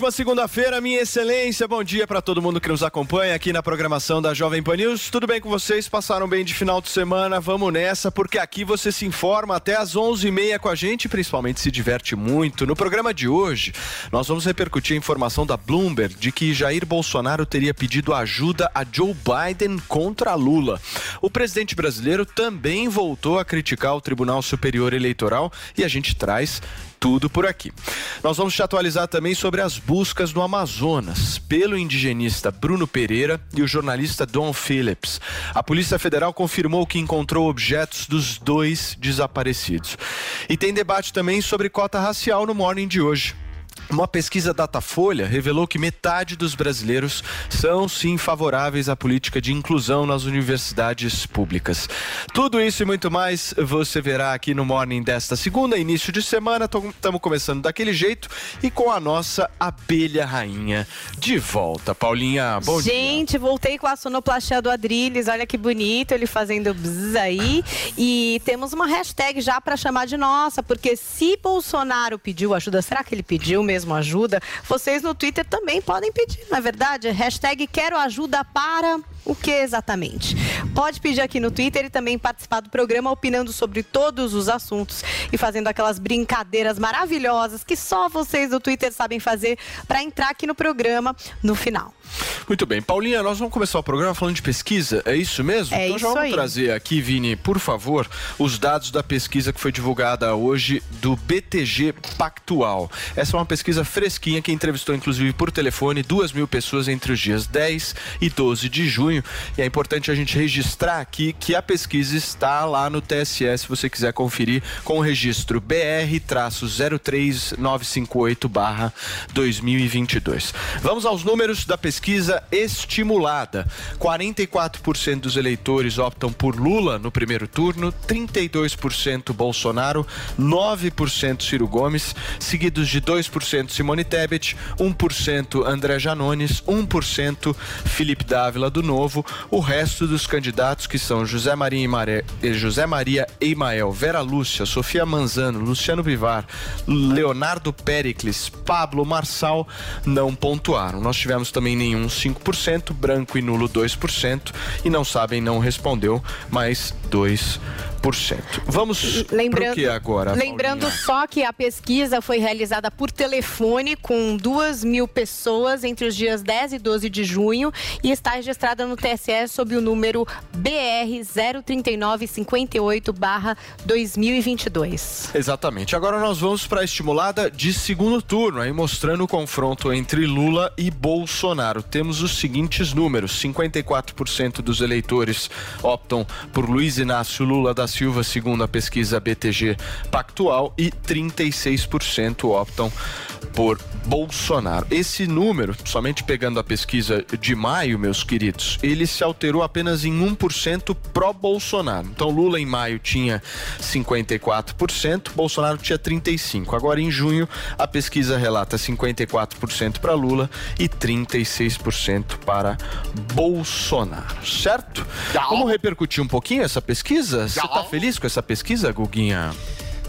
ótima segunda-feira, minha excelência. Bom dia para todo mundo que nos acompanha aqui na programação da Jovem Pan News. Tudo bem com vocês? Passaram bem de final de semana? Vamos nessa, porque aqui você se informa até às 11h30 com a gente, principalmente se diverte muito. No programa de hoje, nós vamos repercutir a informação da Bloomberg de que Jair Bolsonaro teria pedido ajuda a Joe Biden contra Lula. O presidente brasileiro também voltou a criticar o Tribunal Superior Eleitoral e a gente traz tudo por aqui. Nós vamos te atualizar também sobre as buscas no Amazonas pelo indigenista Bruno Pereira e o jornalista Don Phillips. A Polícia Federal confirmou que encontrou objetos dos dois desaparecidos. E tem debate também sobre cota racial no morning de hoje. Uma pesquisa Datafolha revelou que metade dos brasileiros são sim favoráveis à política de inclusão nas universidades públicas. Tudo isso e muito mais você verá aqui no Morning desta segunda, início de semana. Estamos começando daquele jeito e com a nossa abelha rainha de volta. Paulinha, bom Gente, dia. Gente, voltei com a sonoplastia do Adriles. Olha que bonito ele fazendo bzz aí. E temos uma hashtag já para chamar de nossa, porque se Bolsonaro pediu ajuda, será que ele pediu mesmo? Mesmo ajuda, vocês no Twitter também podem pedir, não é verdade? Hashtag quero ajuda para o que exatamente? Pode pedir aqui no Twitter e também participar do programa opinando sobre todos os assuntos e fazendo aquelas brincadeiras maravilhosas que só vocês do Twitter sabem fazer para entrar aqui no programa no final. Muito bem. Paulinha, nós vamos começar o programa falando de pesquisa, é isso mesmo? É então isso já vamos aí. trazer aqui, Vini, por favor, os dados da pesquisa que foi divulgada hoje do BTG Pactual. Essa é uma pesquisa fresquinha que entrevistou, inclusive, por telefone, duas mil pessoas entre os dias 10 e 12 de junho. E é importante a gente registrar aqui que a pesquisa está lá no TSE, se você quiser conferir, com o registro BR-03958-2022. Vamos aos números da pesquisa pesquisa estimulada. 44% dos eleitores optam por Lula no primeiro turno, 32% Bolsonaro, 9% Ciro Gomes, seguidos de 2% Simone Tebet, 1% André Janones, 1% Felipe Dávila do Novo. O resto dos candidatos, que são José Maria, Imaré, José Maria Eimael, Vera Lúcia, Sofia Manzano, Luciano Vivar, Leonardo Pericles, Pablo Marçal, não pontuaram. Nós tivemos também nenhum nenhum 5%, branco e nulo 2%, e não sabem não respondeu, mas 2%. Vamos lembrando que agora? Lembrando Paulinha? só que a pesquisa foi realizada por telefone com duas mil pessoas entre os dias 10 e 12 de junho e está registrada no TSE sob o número BR 03958 2022. Exatamente. Agora nós vamos para a estimulada de segundo turno, aí mostrando o confronto entre Lula e Bolsonaro. Temos os seguintes números: 54% dos eleitores optam por Luiz Inácio Lula da Silva, segundo a pesquisa BTG Pactual, e 36% optam por Bolsonaro. Esse número, somente pegando a pesquisa de maio, meus queridos, ele se alterou apenas em 1% pró-Bolsonaro. Então, Lula em maio tinha 54%, Bolsonaro tinha 35%. Agora, em junho, a pesquisa relata 54% para Lula e 36% para Bolsonaro, certo? Vamos repercutir um pouquinho essa pesquisa? Você está feliz com essa pesquisa, Guguinha?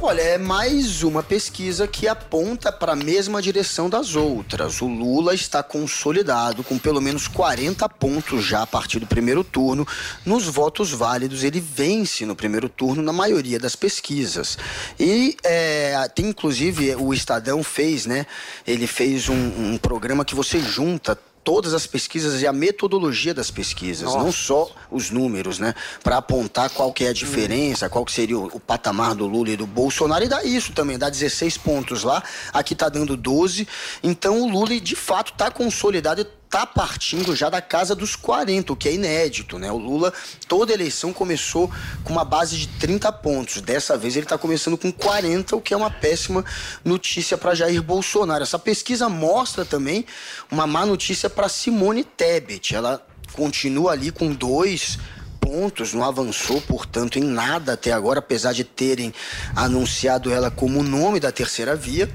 Olha, é mais uma pesquisa que aponta para a mesma direção das outras. O Lula está consolidado com pelo menos 40 pontos já a partir do primeiro turno. Nos votos válidos, ele vence no primeiro turno na maioria das pesquisas. E é, tem inclusive o Estadão fez, né? Ele fez um, um programa que você junta todas as pesquisas e a metodologia das pesquisas, Nossa. não só os números, né? Para apontar qual que é a diferença, qual que seria o, o, patamar do Lula e do Bolsonaro, e dá isso também, dá 16 pontos lá, aqui tá dando 12. Então o Lula, de fato, tá consolidado e está partindo já da casa dos 40, o que é inédito, né? O Lula, toda eleição começou com uma base de 30 pontos. Dessa vez ele está começando com 40, o que é uma péssima notícia para Jair Bolsonaro. Essa pesquisa mostra também uma má notícia para Simone Tebet. Ela continua ali com dois pontos, não avançou, portanto, em nada até agora, apesar de terem anunciado ela como nome da terceira via.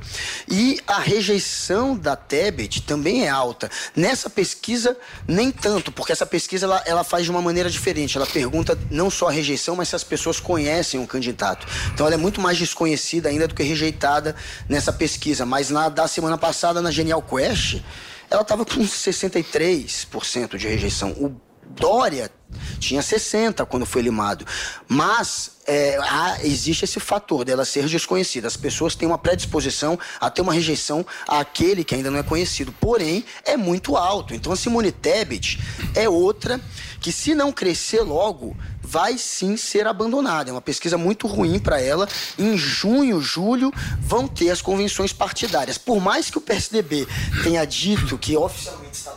E a rejeição da Tebet também é alta. Nessa pesquisa, nem tanto, porque essa pesquisa ela, ela faz de uma maneira diferente. Ela pergunta não só a rejeição, mas se as pessoas conhecem o candidato. Então, ela é muito mais desconhecida ainda do que rejeitada nessa pesquisa. Mas na da semana passada, na Genial Quest, ela estava com 63% de rejeição. O Dória tinha 60 quando foi limado. Mas é, há, existe esse fator dela ser desconhecida. As pessoas têm uma predisposição a ter uma rejeição àquele que ainda não é conhecido. Porém, é muito alto. Então a Simone Tebet é outra que, se não crescer logo, vai sim ser abandonada. É uma pesquisa muito ruim para ela. Em junho, julho, vão ter as convenções partidárias. Por mais que o PSDB tenha dito que oficialmente está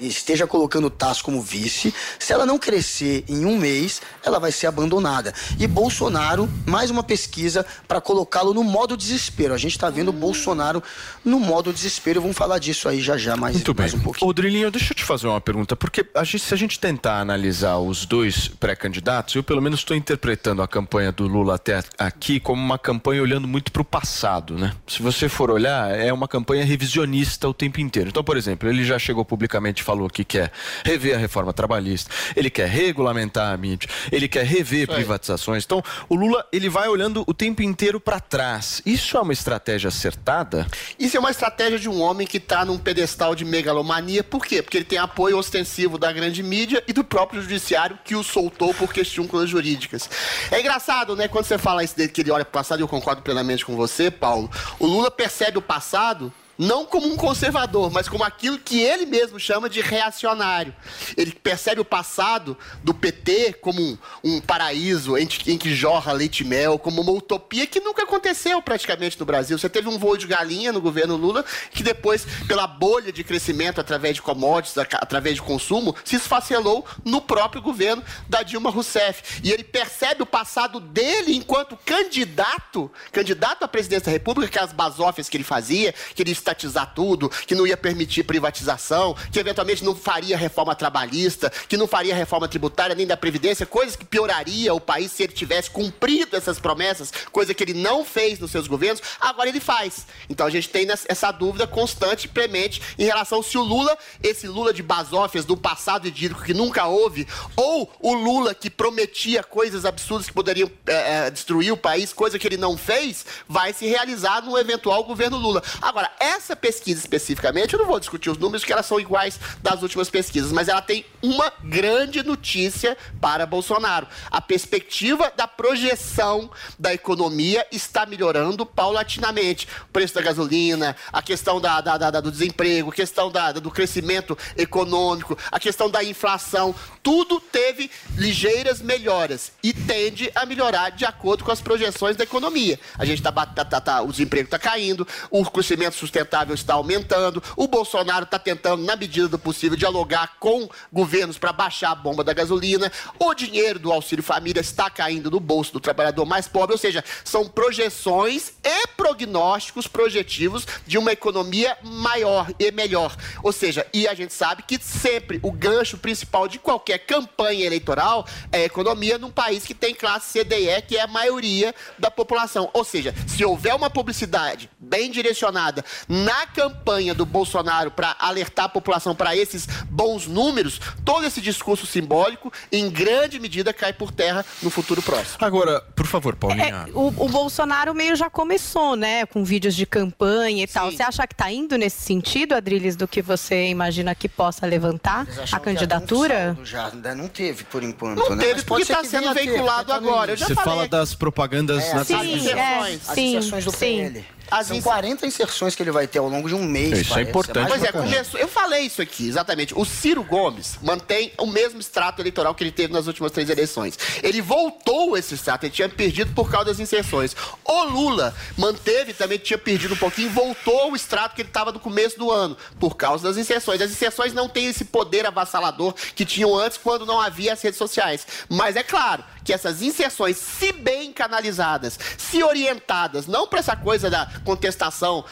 esteja colocando o Tasso como vice, se ela não crescer em um mês, ela vai ser abandonada. E Bolsonaro, mais uma pesquisa para colocá-lo no modo desespero. A gente está vendo o Bolsonaro no modo desespero. Vamos falar disso aí já já mais, Muito mais bem. um pouquinho. Ô, Drilinho, deixa eu te fazer uma pergunta, porque a gente, se a gente tentar analisar os dois pré-candidatos, eu pelo menos estou interpretando a campanha do Lula até aqui como uma campanha olhando muito para o passado, né? Se você for olhar, é uma campanha revisionista o tempo inteiro. Então, por exemplo, ele já chegou publicamente falou que quer rever a reforma trabalhista, ele quer regulamentar a mídia, ele quer rever privatizações. Então, o Lula ele vai olhando o tempo inteiro para trás. Isso é uma estratégia acertada? Isso é uma estratégia de um homem que está num pedestal de megalomania. Por quê? Porque ele tem apoio ostensivo da grande mídia e do próprio judiciário que o soltou por questões jurídicas. É engraçado, né? Quando você fala isso dele, que ele olha para o passado, e eu concordo plenamente com você, Paulo. O Lula percebe o passado não como um conservador, mas como aquilo que ele mesmo chama de reacionário. Ele percebe o passado do PT como um, um paraíso em, em, que jorra leite e mel, como uma utopia que nunca aconteceu praticamente no Brasil. Você teve um voo de galinha no governo Lula, que depois, pela bolha de crescimento através de commodities, através de consumo, se esfacelou no próprio governo da Dilma Rousseff. E ele percebe o passado dele enquanto candidato, candidato à presidência da República, que as basófias que ele fazia, que ele estatizar tudo, que não ia permitir privatização, que eventualmente não faria reforma trabalhista, que não faria reforma tributária nem da Previdência, coisas que pioraria o país se ele tivesse cumprido essas promessas, coisa que ele não fez nos seus governos, agora ele faz. Então a gente tem essa dúvida constante e premente em relação se o Lula, esse Lula de basófias do passado idílico que nunca houve, ou o Lula que prometia coisas absurdas que poderiam é, é, destruir o país, coisa que ele não fez, vai se realizar no eventual governo Lula. Agora, essa essa pesquisa especificamente, eu não vou discutir os números, que elas são iguais das últimas pesquisas, mas ela tem uma grande notícia para Bolsonaro. A perspectiva da projeção da economia está melhorando paulatinamente. O preço da gasolina, a questão da, da, da do desemprego, a questão da, do crescimento econômico, a questão da inflação, tudo teve ligeiras melhoras e tende a melhorar de acordo com as projeções da economia. A gente está tá, tá, tá, o desemprego está caindo, o crescimento sustentável sustentável está aumentando. O Bolsonaro está tentando, na medida do possível, dialogar com governos para baixar a bomba da gasolina. O dinheiro do Auxílio Família está caindo no bolso do trabalhador mais pobre. Ou seja, são projeções e prognósticos projetivos de uma economia maior e melhor. Ou seja, e a gente sabe que sempre o gancho principal de qualquer campanha eleitoral é a economia num país que tem classe CDE, que é a maioria da população. Ou seja, se houver uma publicidade bem direcionada na campanha do Bolsonaro para alertar a população para esses bons números, todo esse discurso simbólico, em grande medida, cai por terra no futuro próximo. Agora, por favor, Paulinha. É, o, o, Bolsonaro meio já começou, né, com vídeos de campanha e Sim. tal. Você acha que está indo nesse sentido, Adriles, do que você imagina que possa levantar a candidatura? Já, ainda não teve, por enquanto. Não né? teve, porque está sendo veiculado ter, agora. Você fala das propagandas é, nas sim, é, sim, do sim. PL. As São inser- 40 inserções que ele vai ter ao longo de um mês. Isso é parece. importante mais Pois é, começou, eu falei isso aqui, exatamente. O Ciro Gomes mantém o mesmo extrato eleitoral que ele teve nas últimas três eleições. Ele voltou esse extrato, ele tinha perdido por causa das inserções. O Lula manteve também, tinha perdido um pouquinho, voltou o extrato que ele estava no começo do ano, por causa das inserções. As inserções não têm esse poder avassalador que tinham antes, quando não havia as redes sociais. Mas é claro que essas inserções, se bem canalizadas, se orientadas, não para essa coisa da contestação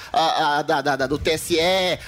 da- da- do TSE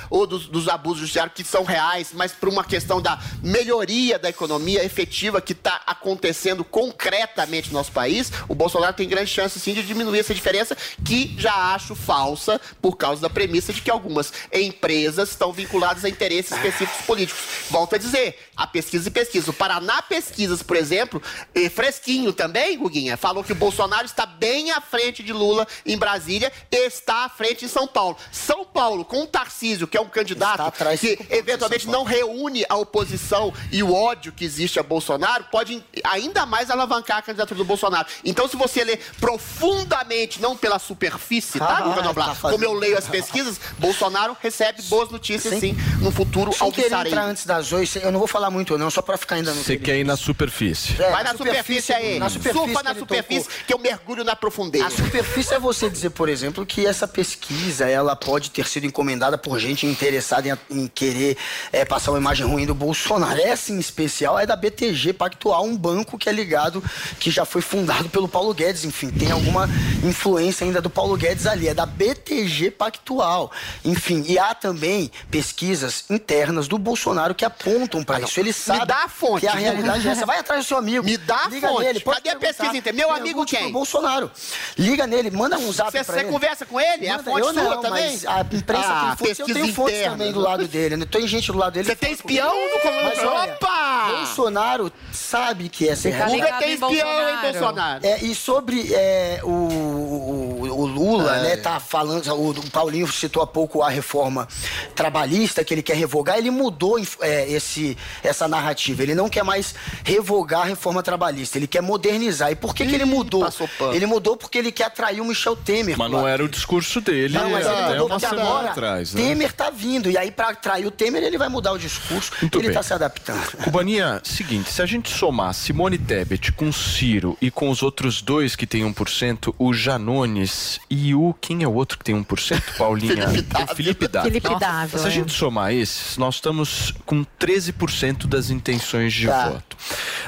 ou dos, dos abusos judiciários que são reais, mas para uma questão da melhoria da economia efetiva que está acontecendo concretamente no nosso país, o Bolsonaro tem grande chance sim de diminuir essa diferença, que já acho falsa por causa da premissa de que algumas empresas estão vinculadas a interesses específicos políticos. Volto a dizer, a pesquisa e pesquisa. O Paraná Pesquisas, por exemplo, eh, fresquinho também, Guguinha, falou que o Bolsonaro está bem à frente de Lula em Brasília, está à frente em São Paulo. São Paulo, com o Tarcísio, que é um candidato que eventualmente não reúne a oposição e o ódio que existe a Bolsonaro, pode ainda mais alavancar a candidatura do Bolsonaro. Então, se você ler profundamente, não pela superfície, tá, Ah, Noblar? tá fazendo- Como eu leio as pesquisas, Bolsonaro recebe boas notícias, Sim. sim, no futuro alvissareiro. entrar antes das oito, eu não vou falar muito não, só pra ficar ainda no Você que quer ir na superfície. É, Vai na superfície aí. Na superfície Surfa que na superfície tocou. que eu mergulho na profundeza. A superfície é você dizer, por exemplo, que essa pesquisa ela pode ter sido encomendada por gente interessada em, em querer é, passar uma imagem ruim do Bolsonaro. Essa em especial é da BTG Pactual, um banco que é ligado, que já foi fundado pelo Paulo Guedes. Enfim, tem alguma influência ainda do Paulo Guedes ali. É da BTG Pactual. Enfim, e há também pesquisas internas do Bolsonaro que apontam para isso. Ele sabe dá a fonte, que a realidade é essa. Vai atrás do seu amigo. Me dá a Liga fonte. Nele, pode Cadê a pesquisa interna? Meu amigo quem? Bolsonaro. Liga nele, manda um zap Você pra você ele. Conversa com ele? É a fonte eu sua não, também? mas a imprensa Ah, tem fontes, eu tenho fontes interna. também do lado dele. né? Tem gente do lado dele. Você tem espião no comando? Opa! Bolsonaro sabe que essa é a Fica realidade. Guga ligado tem em espião, hein, Bolsonaro. Bolsonaro? É, e sobre é, o, o, o Lula, né, tá falando, o, o Paulinho citou há pouco a reforma trabalhista que ele quer revogar, ele mudou é, esse, essa narrativa. Ele não quer mais revogar a reforma trabalhista, ele quer modernizar. E por que, que ele mudou? Ele mudou porque ele quer atrair o Michel Temer. Mas não era o discurso dele não, mas ele até mudou uma porque semana agora atrás, né? Temer tá vindo. E aí, pra atrair o Temer, ele vai mudar o discurso. Muito ele bem. tá se adaptando. Cubaninha, seguinte, se a gente somar Simone Tebet com Ciro e com os outros dois que tem 1%, o Janones e o... Quem é o outro que tem 1%, Paulinha? Felipe Dávila. O Felipe Dávila. Se a é. gente somar esses, nós estamos com 13% das intenções de Tá. voto.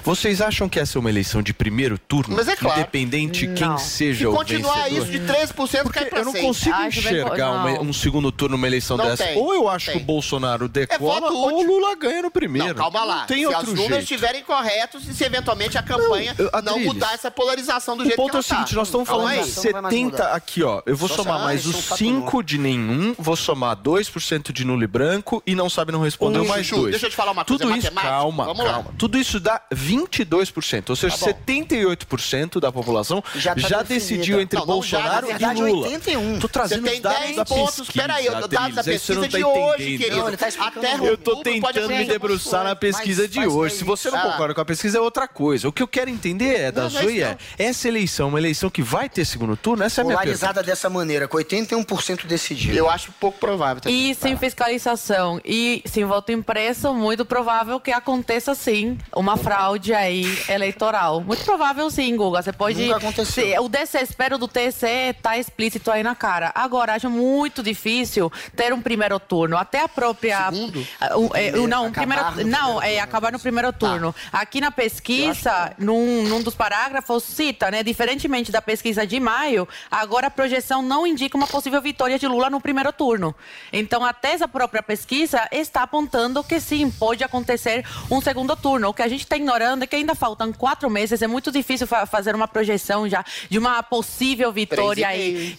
Vocês acham que essa é uma eleição de primeiro turno? Mas é claro. Independente quem Não. seja Se o continuar vencedor? isso de 13%, Porque pra eu não seis. consigo Acho bem- enxergar uma- não. um segundo turno numa eleição Não dessa. tem, Ou eu acho tem. que o Bolsonaro decola, voto ou o útil. Lula ganha no primeiro. Não, calma lá. Não tem Se outro os números jeito. estiverem corretos e se eventualmente a campanha eu- não, Adriles, mudar essa polarização do O jeito ponto que é ela o seguinte, tá. nós estamos Calma falando aí. de Não vai mais 70 mudar. aqui, ó. Eu vou Só somar se- mais ah, os isso é um fato 5 de nenhum, vou somar 2% de nulo e branco e não sabe não respondeu Um, mais Chuchu, 2. deixa eu te falar uma coisa, Tudo é isso, matemática. calma, Vamos lá. calma. Tudo isso dá 22%, ou seja, Tá bom. 78% da população já, Já tá decidiu entre Não, não já, Bolsonaro na verdade, e Lula. 81. Tô Você trazendo tem os dados 10 da pontos. Peraí, eu- dados da você pesquisa tá de hoje, querido. Tá Até. Eu tô tentando me debruçar na pesquisa de hoje. Se você não concorda com a pesquisa, é outra coisa. O que eu quero entender é da Zoe é, essa eleição, uma eleição que vai ter segundo turno? Essa é a minha pergunta. Polarizada dessa maneira, com 81% decidido. Eu acho pouco provável. também. E sem fiscalização e sem voto impresso, muito provável que aconteça sim uma fraude aí eleitoral. Muito provável sim, Guga. Você pode. Nunca aconteceu. Se- o desespero do TSE tá explícito aí na cara. Agora, acho muito difícil ter um primeiro turno. Até a própria. Segundo? O- é, o- não, um primeiro, não, primeiro é acabar no primeiro turno. Aqui na pesquisa, num, num dos parágrafos, cita, né? Diferentemente da pesquisa de maio, agora a projeção não indica uma possível vitória de Lula no primeiro turno. Então, até essa própria pesquisa está apontando que sim, pode acontecer um segundo turno. O que a gente está ignorando é que ainda faltam quatro meses, é muito difícil fa- fazer uma projeção já de uma possível vitória aí hein?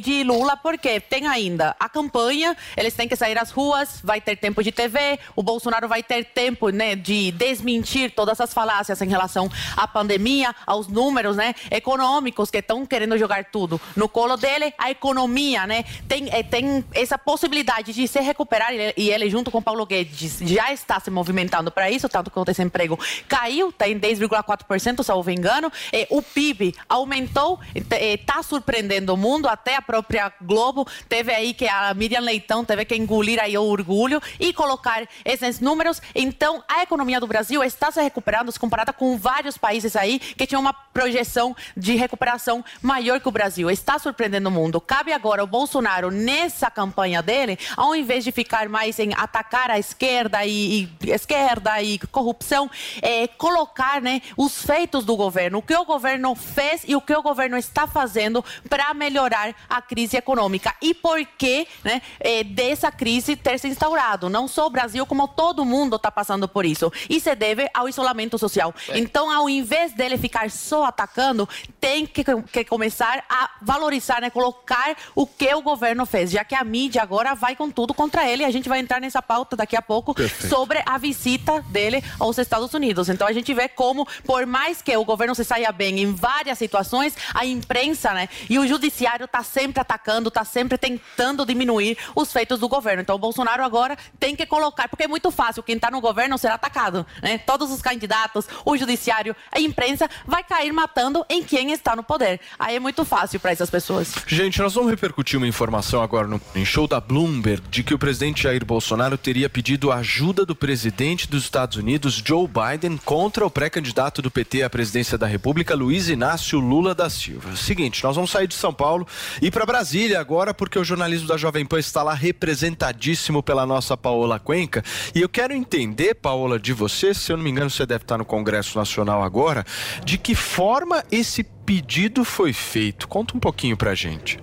De, Lula, porque tem ainda a campanha, eles têm que sair às ruas, vai ter tempo de TV, o Bolsonaro vai ter tempo né, de desmentir todas as falácias em relação à pandemia, aos números né, econômicos que estão querendo jogar tudo no colo dele, a economia, né? Tem, é, tem essa possibilidade de se recuperar e ele, junto com Paulo Guedes, já está se movimentando para isso, tanto que o desemprego caiu, está em 10,4%, salvo engano. É, o PIB aumentou, está surpreendendo o mundo, até a própria Globo teve aí que a Miriam Leitão teve que engolir aí o orgulho e colocar esses números. Então, a economia do Brasil está se recuperando, comparada com vários países aí que tinham uma projeção de recuperação maior que o Brasil. Está surpreendendo o mundo. Cabe agora ao Bolsonaro, nessa campanha dele, ao invés de ficar mais em atacar a esquerda e, e esquerda e corrupção, é, colocar né, os feitos do governo, o que o governo fez e o que o governo está fazendo para melhorar a crise econômica e por que né, é, dessa crise ter se instaurado. Não só o Brasil, como todo mundo está passando por isso. E se deve ao isolamento social. É. Então, ao invés dele ficar só atacando, tem que, que começar a valorizar, né, colocar o que o governo fez, já que a mídia agora vai com tudo contra ele. A gente vai entrar nessa pauta daqui a pouco Perfeito. sobre a visita dele aos Estados Unidos. Então, a gente vê como, por mais que o governo se saia bem em várias situações, a imprensa né, e o judiciário está sempre atacando, está sempre tentando diminuir os feitos do governo. Então, o Bolsonaro agora tem que colocar, porque é muito fácil quem está no governo ser atacado. Né? Todos os candidatos, o judiciário, a imprensa vai cair matando em quem está no poder. Aí é muito fácil para essas pessoas. Gente, nós vamos repercutir uma informação agora no show da Bloomberg de que o presidente Jair Bolsonaro teria pedido ajuda do presidente dos Estados Unidos, Joe Biden, contra o pré-candidato do PT à presidência da República, Luiz Inácio Lula da Silva. Seguinte, nós vamos sair de São Paulo e para Brasília agora, porque o jornalismo da Jovem Pan está lá representadíssimo pela nossa Paola Cuenca. E eu quero entender, Paola, de você, se eu não me engano, você deve estar no Congresso Nacional agora, de que forma esse pedido foi feito? Conta um pouquinho pra gente.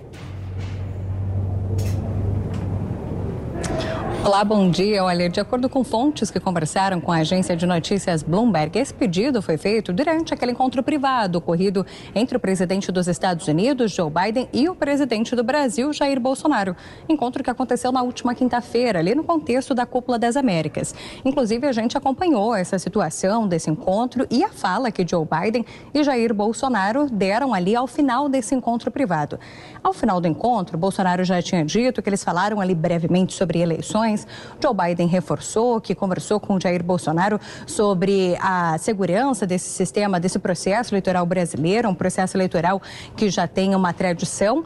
Olá, bom dia. Olha, de acordo com fontes que conversaram com a agência de notícias Bloomberg, esse pedido foi feito durante aquele encontro privado ocorrido entre o presidente dos Estados Unidos, Joe Biden, e o presidente do Brasil, Jair Bolsonaro. Encontro que aconteceu na última quinta-feira, ali no contexto da Cúpula das Américas. Inclusive, a gente acompanhou essa situação desse encontro e a fala que Joe Biden e Jair Bolsonaro deram ali ao final desse encontro privado. Ao final do encontro, Bolsonaro já tinha dito que eles falaram ali brevemente sobre eleições eleições. Joe Biden reforçou que conversou com Jair Bolsonaro sobre a segurança desse sistema, desse processo eleitoral brasileiro, um processo eleitoral que já tem uma tradição.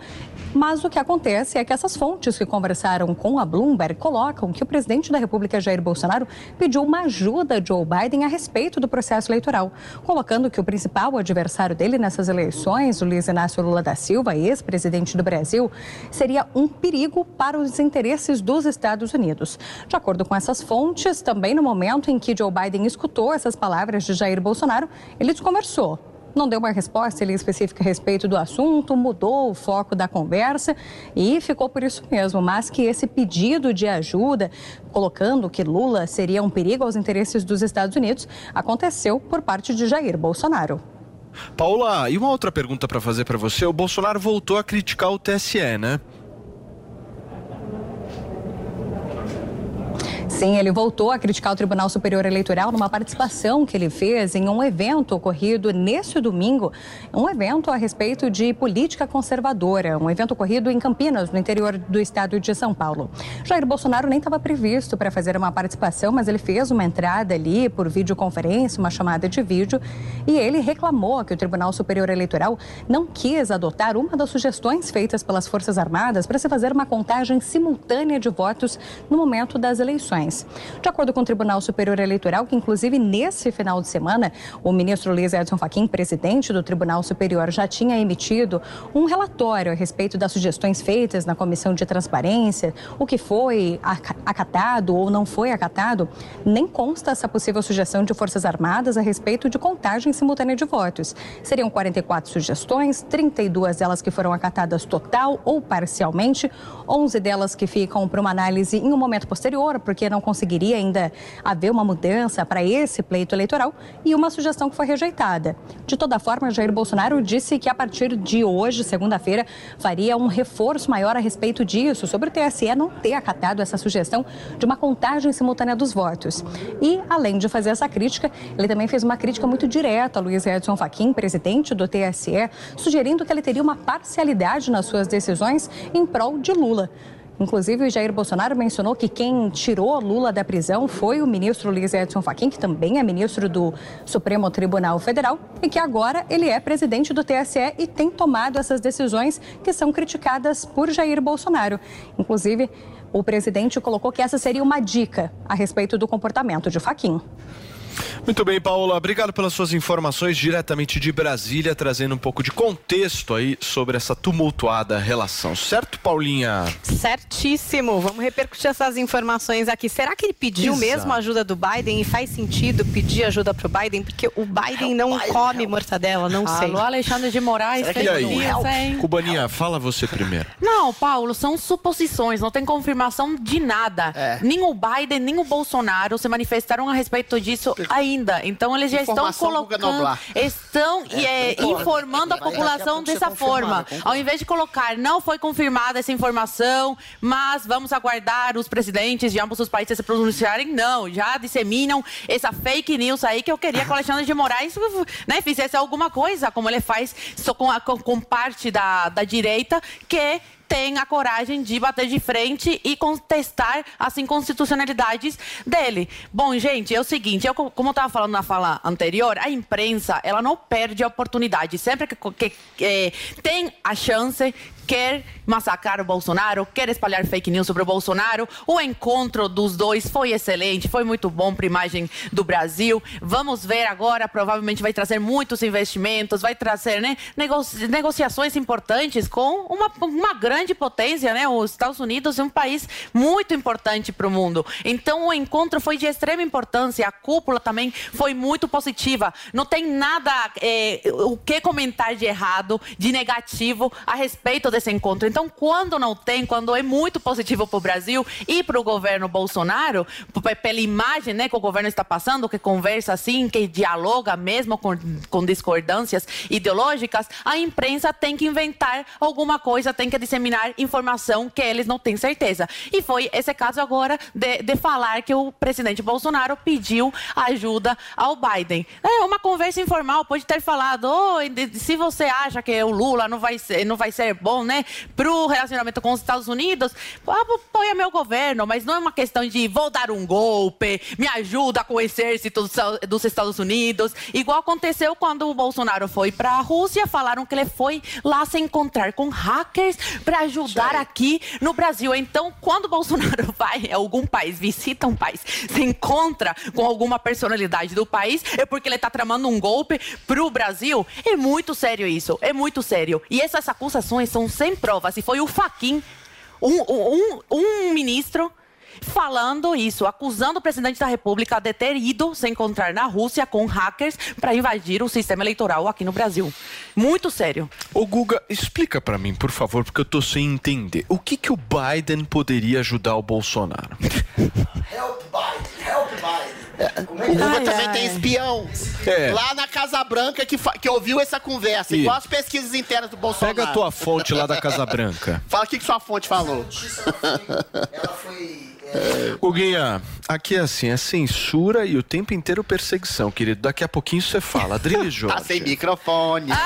Mas o que acontece é que essas fontes que conversaram com a Bloomberg colocam que o presidente da República, Jair Bolsonaro, pediu uma ajuda a Joe Biden a respeito do processo eleitoral, colocando que o principal adversário dele nessas eleições, o Luiz Inácio Lula da Silva, ex-presidente do Brasil, seria um perigo para os interesses dos Estados Unidos. De acordo com essas fontes, também no momento em que Joe Biden escutou essas palavras de Jair Bolsonaro, ele desconversou não deu uma resposta específica a respeito do assunto, mudou o foco da conversa e ficou por isso mesmo. Mas que esse pedido de ajuda, colocando que Lula seria um perigo aos interesses dos Estados Unidos, aconteceu por parte de Jair Bolsonaro. Paula, e uma outra pergunta para fazer para você. O Bolsonaro voltou a criticar o TSE, né? Sim, ele voltou a criticar o Tribunal Superior Eleitoral numa participação que ele fez em um evento ocorrido neste domingo, um evento a respeito de política conservadora, um evento ocorrido em Campinas, no interior do estado de São Paulo. Jair Bolsonaro nem estava previsto para fazer uma participação, mas ele fez uma entrada ali por videoconferência, uma chamada de vídeo, e ele reclamou que o Tribunal Superior Eleitoral não quis adotar uma das sugestões feitas pelas Forças Armadas para se fazer uma contagem simultânea de votos no momento das eleições. De acordo com o Tribunal Superior Eleitoral, que inclusive nesse final de semana, o ministro Luiz Edson Fachin, presidente do Tribunal Superior, já tinha emitido um relatório a respeito das sugestões feitas na Comissão de Transparência, o que foi acatado ou não foi acatado, nem consta essa possível sugestão de Forças Armadas a respeito de contagem simultânea de votos. Seriam 44 sugestões, 32 delas que foram acatadas total ou parcialmente, 11 delas que ficam para uma análise em um momento posterior, porque não conseguiria ainda haver uma mudança para esse pleito eleitoral e uma sugestão que foi rejeitada. De toda forma, Jair Bolsonaro disse que a partir de hoje, segunda-feira, faria um reforço maior a respeito disso, sobre o TSE não ter acatado essa sugestão de uma contagem simultânea dos votos. E, além de fazer essa crítica, ele também fez uma crítica muito direta a Luiz Edson Fachin, presidente do TSE, sugerindo que ele teria uma parcialidade nas suas decisões em prol de Lula. Inclusive, o Jair Bolsonaro mencionou que quem tirou Lula da prisão foi o ministro Luiz Edson Fachin, que também é ministro do Supremo Tribunal Federal, e que agora ele é presidente do TSE e tem tomado essas decisões que são criticadas por Jair Bolsonaro. Inclusive, o presidente colocou que essa seria uma dica a respeito do comportamento de Fachin. Muito bem, Paula. Obrigado pelas suas informações diretamente de Brasília, trazendo um pouco de contexto aí sobre essa tumultuada relação. Certo, Paulinha? Certíssimo. Vamos repercutir essas informações aqui. Será que ele pediu Exato. mesmo ajuda do Biden e faz sentido pedir ajuda pro Biden? Porque o Biden não come mortadela, não sei. Alô, Alexandre de Moraes, E fake aí? news, hein? Cubaninha, fala você primeiro. Não, Paulo, são suposições, não tem confirmação de nada. É. Nem o Biden, nem o Bolsonaro se manifestaram a respeito disso ainda. Então eles já estão Informação colocando, estão é, informando a população dessa forma. concordo. Ao invés de colocar, não foi confirmada essa informação, mas vamos aguardar os presidentes de ambos os países se pronunciarem. Não, já disseminam essa fake news aí que eu queria que o Alexandre de Moraes né, fizesse alguma coisa, como ele faz com, a- com parte da, da direita, que tem a coragem de bater de frente e contestar as inconstitucionalidades dele. Bom, gente, é o seguinte, eu, co- como eu estava falando na fala anterior, a imprensa, ela não perde a oportunidade. Sempre que, que, eh, tem a chance, quer massacrar o Bolsonaro, quer espalhar fake news sobre o Bolsonaro. O encontro dos dois foi excelente, foi muito bom para a imagem do Brasil. Vamos ver agora, provavelmente vai trazer muitos investimentos, vai trazer né, negoci- negociações importantes com uma, uma grande potência, né? Os Estados Unidos é um país muito importante para o mundo. Então o encontro foi de extrema importância, a cúpula também foi muito positiva. Não tem nada eh, o que comentar de errado, de negativo a respeito desse encontro. Então, quando não tem, quando é muito positivo para o Brasil e para o governo Bolsonaro, pela imagem né, que o governo está passando, que conversa assim, que dialoga mesmo com, com discordâncias ideológicas, a imprensa tem que inventar alguma coisa, tem que disseminar informação que eles não têm certeza. E foi esse caso agora de, de falar que o presidente Bolsonaro pediu ajuda ao Biden. É uma conversa informal, pode ter falado, "Oi, de- se você acha que o Lula não vai ser, não vai ser bom, né, pro relacionamento com os Estados Unidos, apoia meu governo, mas não é uma questão de vou dar um golpe, me ajuda com o exército dos Estados- dos Estados Unidos, igual aconteceu quando o Bolsonaro foi para a Rússia, falaram que ele foi lá se encontrar com hackers para ajudar aqui no Brasil. Então, quando o Bolsonaro vai a algum país, visita um país, se encontra com alguma personalidade do país, é porque ele está tramando um golpe pro Brasil. É muito sério isso, é muito sério. E essas acusações são sem provas. E foi o Faquin, um, um, um ministro falando isso, acusando o presidente da República de ter ido se encontrar na Rússia com hackers para invadir o sistema eleitoral aqui no Brasil. Muito sério. Ô Guga, explica pra mim, por favor, porque eu tô sem entender. O que que o Biden poderia ajudar o Bolsonaro? O que Lula Ai, também ai. tem espião É. lá na Casa Branca que, que ouviu essa conversa. Ih. Igual as pesquisas internas do Bolsonaro. Pega a tua fonte lá da Casa Branca. Fala o que, que sua fonte falou. ela foi, ela foi é, Guguinha, aqui é assim, é censura e o tempo inteiro perseguição, querido. Daqui a pouquinho você fala. Adriles Jorge. Tá sem microfone.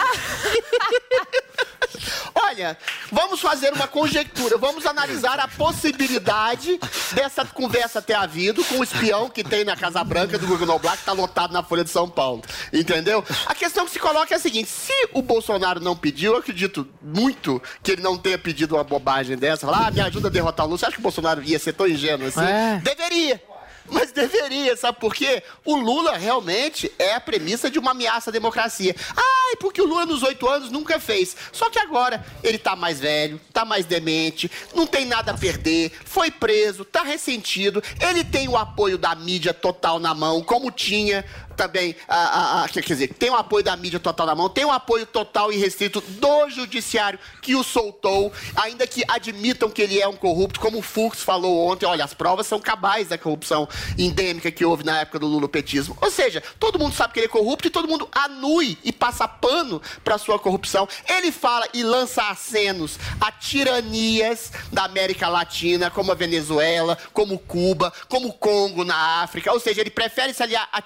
Olha, vamos fazer uma conjectura. Vamos analisar a possibilidade dessa conversa ter havido com o espião que tem na Casa Branca do Google Black, que tá lotado na Folha de São Paulo. Entendeu? A questão que se coloca é a seguinte: se o Bolsonaro não pediu, eu acredito muito que ele não tenha pedido uma bobagem dessa. Falar, ah, me ajuda a derrotar o Lula. Você acha que o Bolsonaro ia ser tão ingênuo assim? É. Deveria. Mas deveria, sabe por quê? O Lula realmente é a premissa de uma ameaça à democracia. Ai, porque o Lula nos oito anos nunca fez. Só que agora ele tá mais velho, tá mais demente, não tem nada a perder, foi preso, tá ressentido, ele tem o apoio da mídia total na mão, como tinha também, a, a, a, quer dizer, tem o apoio da mídia total na mão, tem o apoio total e restrito do judiciário que o soltou, ainda que admitam que ele é um corrupto, como o Fux falou ontem, olha, as provas são cabais da corrupção endêmica que houve na época do lulopetismo. Ou seja, todo mundo sabe que ele é corrupto e todo mundo anui e passa pano para sua corrupção. Ele fala e lança acenos a tiranias da América Latina, como a Venezuela, como Cuba, como o Congo na África. Ou seja, ele prefere se aliar a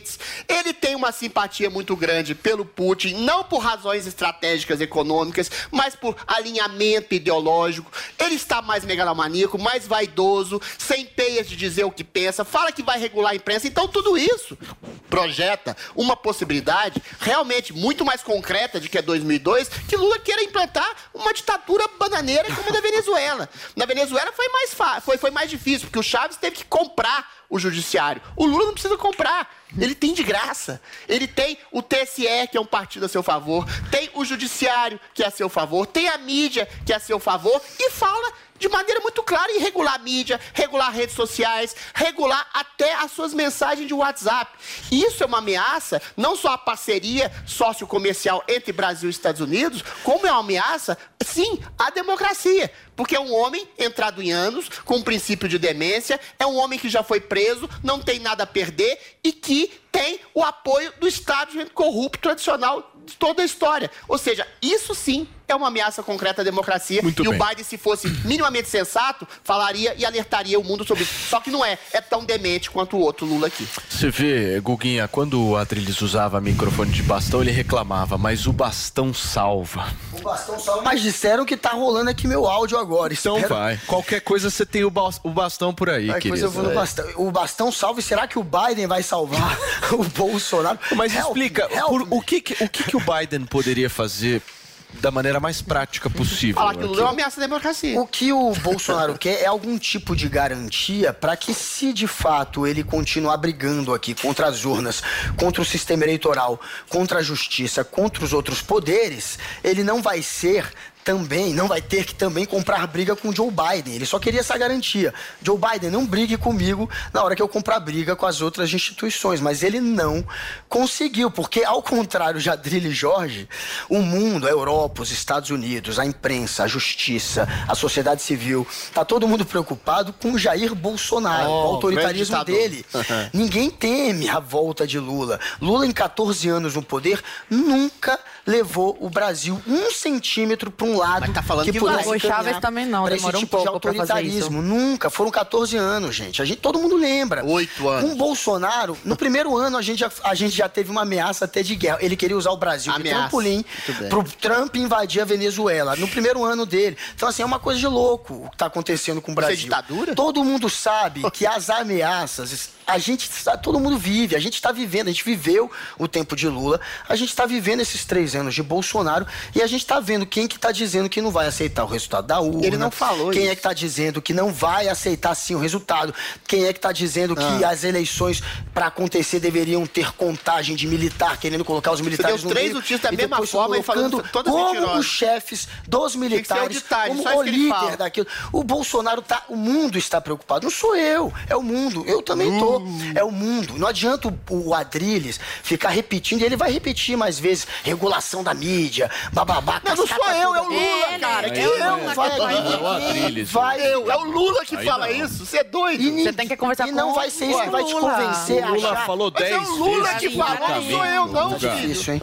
tiranetes. Ele tem uma simpatia muito grande pelo Putin, não por razões estratégicas econômicas, mas por alinhamento ideológico. Ele está mais megalomaníaco, mais vaidoso, sem peias de dizer o que pensa, fala que vai regular a imprensa. Então, tudo isso projeta uma possibilidade realmente muito mais concreta de que é 2002, que Lula queira implantar uma ditadura bananeira como a da Venezuela. Na Venezuela foi mais, foi, foi mais difícil, porque o Chaves teve que comprar o judiciário. O Lula não precisa comprar. Ele tem de graça. Ele tem o TSE, que é um partido a seu favor, tem o judiciário, que é a seu favor, tem a mídia, que é a seu favor, e fala de maneira muito clara em regular a mídia, regular redes sociais, regular até as suas mensagens de WhatsApp. Isso é uma ameaça não só à parceria sociocomercial entre Brasil e Estados Unidos, como é uma ameaça, sim, à democracia. Porque é um homem entrado em anos, com um princípio de demência, é um homem que já foi preso, não tem nada a perder e que tem o apoio do Estado corrupto tradicional toda a história. Ou seja, isso sim é uma ameaça concreta à democracia. Muito e bem. o Biden, se fosse minimamente sensato, falaria e alertaria o mundo sobre isso. Só que não é. É tão demente quanto o outro Lula aqui. Você vê, Guguinha, quando o Adriles usava microfone de bastão, ele reclamava, mas o bastão salva. O bastão salva. Mas disseram que tá rolando aqui meu áudio agora. Então Espero... vai. Qualquer coisa você tem o, bastão por aí, Qualquer querido. Coisa eu vou no bastão. O bastão salva e será que o Biden vai salvar o Bolsonaro? Mas help, explica, help por, o, que, o que, que o Biden poderia fazer da maneira mais prática possível. Falar que o Lula é uma ameaça à democracia. O que o Bolsonaro quer é algum tipo de garantia para que, se de fato ele continuar brigando aqui contra as urnas, contra o sistema eleitoral, contra a justiça, contra os outros poderes, ele não vai ser também não vai ter que também comprar briga com Joe Biden. Ele só queria essa garantia. Joe Biden, não brigue comigo na hora que eu comprar briga com as outras instituições. Mas ele não conseguiu, porque ao contrário de Adrilho Jorge, o mundo, a Europa, os Estados Unidos, a imprensa, a justiça, a sociedade civil, tá todo mundo preocupado com Jair Bolsonaro, oh, o autoritarismo dele. Ninguém teme a volta de Lula. Lula, em 14 anos no poder, nunca levou o Brasil um centímetro para um lado Mas tá falando que, que pudesse o Chávez também não, demorou esse tipo um de autoritarismo. Nunca, foram 14 anos, gente. A gente todo mundo lembra. Oito anos. Com Bolsonaro, no primeiro ano a gente, já, a gente já teve uma ameaça até de guerra. Ele queria usar o Brasil de trampolim pro Trump invadir a Venezuela. No primeiro ano dele. Então, assim, é uma coisa de louco o que tá acontecendo com o Brasil. Isso é ditadura? Todo mundo sabe que as ameaças a gente todo mundo vive, a gente está vivendo, a gente viveu o tempo de Lula, a gente está vivendo esses três anos de Bolsonaro e a gente está vendo quem que está dizendo que não vai aceitar o resultado da urna. Ele não falou Quem isso. é que está dizendo que não vai aceitar sim o resultado? Quem é que está dizendo ah. que as eleições para acontecer deveriam ter contagem de militar, querendo colocar os militares três meio, notícias da mesma forma e falando todas como mentirosas. os chefes dos militares, como o líder daquilo. O Bolsonaro tá, o mundo está preocupado. Não sou eu, é o mundo. Eu também tô. Uh. É o mundo. Não adianta o, o Adrilles ficar repetindo, e ele vai repetir mais vezes. Regulação da mídia, bababá. Não, não sou eu, é o Lula, cara. É, que eu, é, vai, vai, é o Adrilles. Vai, eu, é o Lula que fala isso. Você é doido. Você tem que conversar com E não vai ser isso que vai te convencer o Lula falou 10 vezes. é o Lula que falou, não sou eu, não, Tá difícil, hein?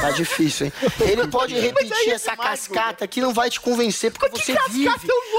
Tá difícil, hein? Ele pode repetir essa cascata que não vai te convencer, porque você vive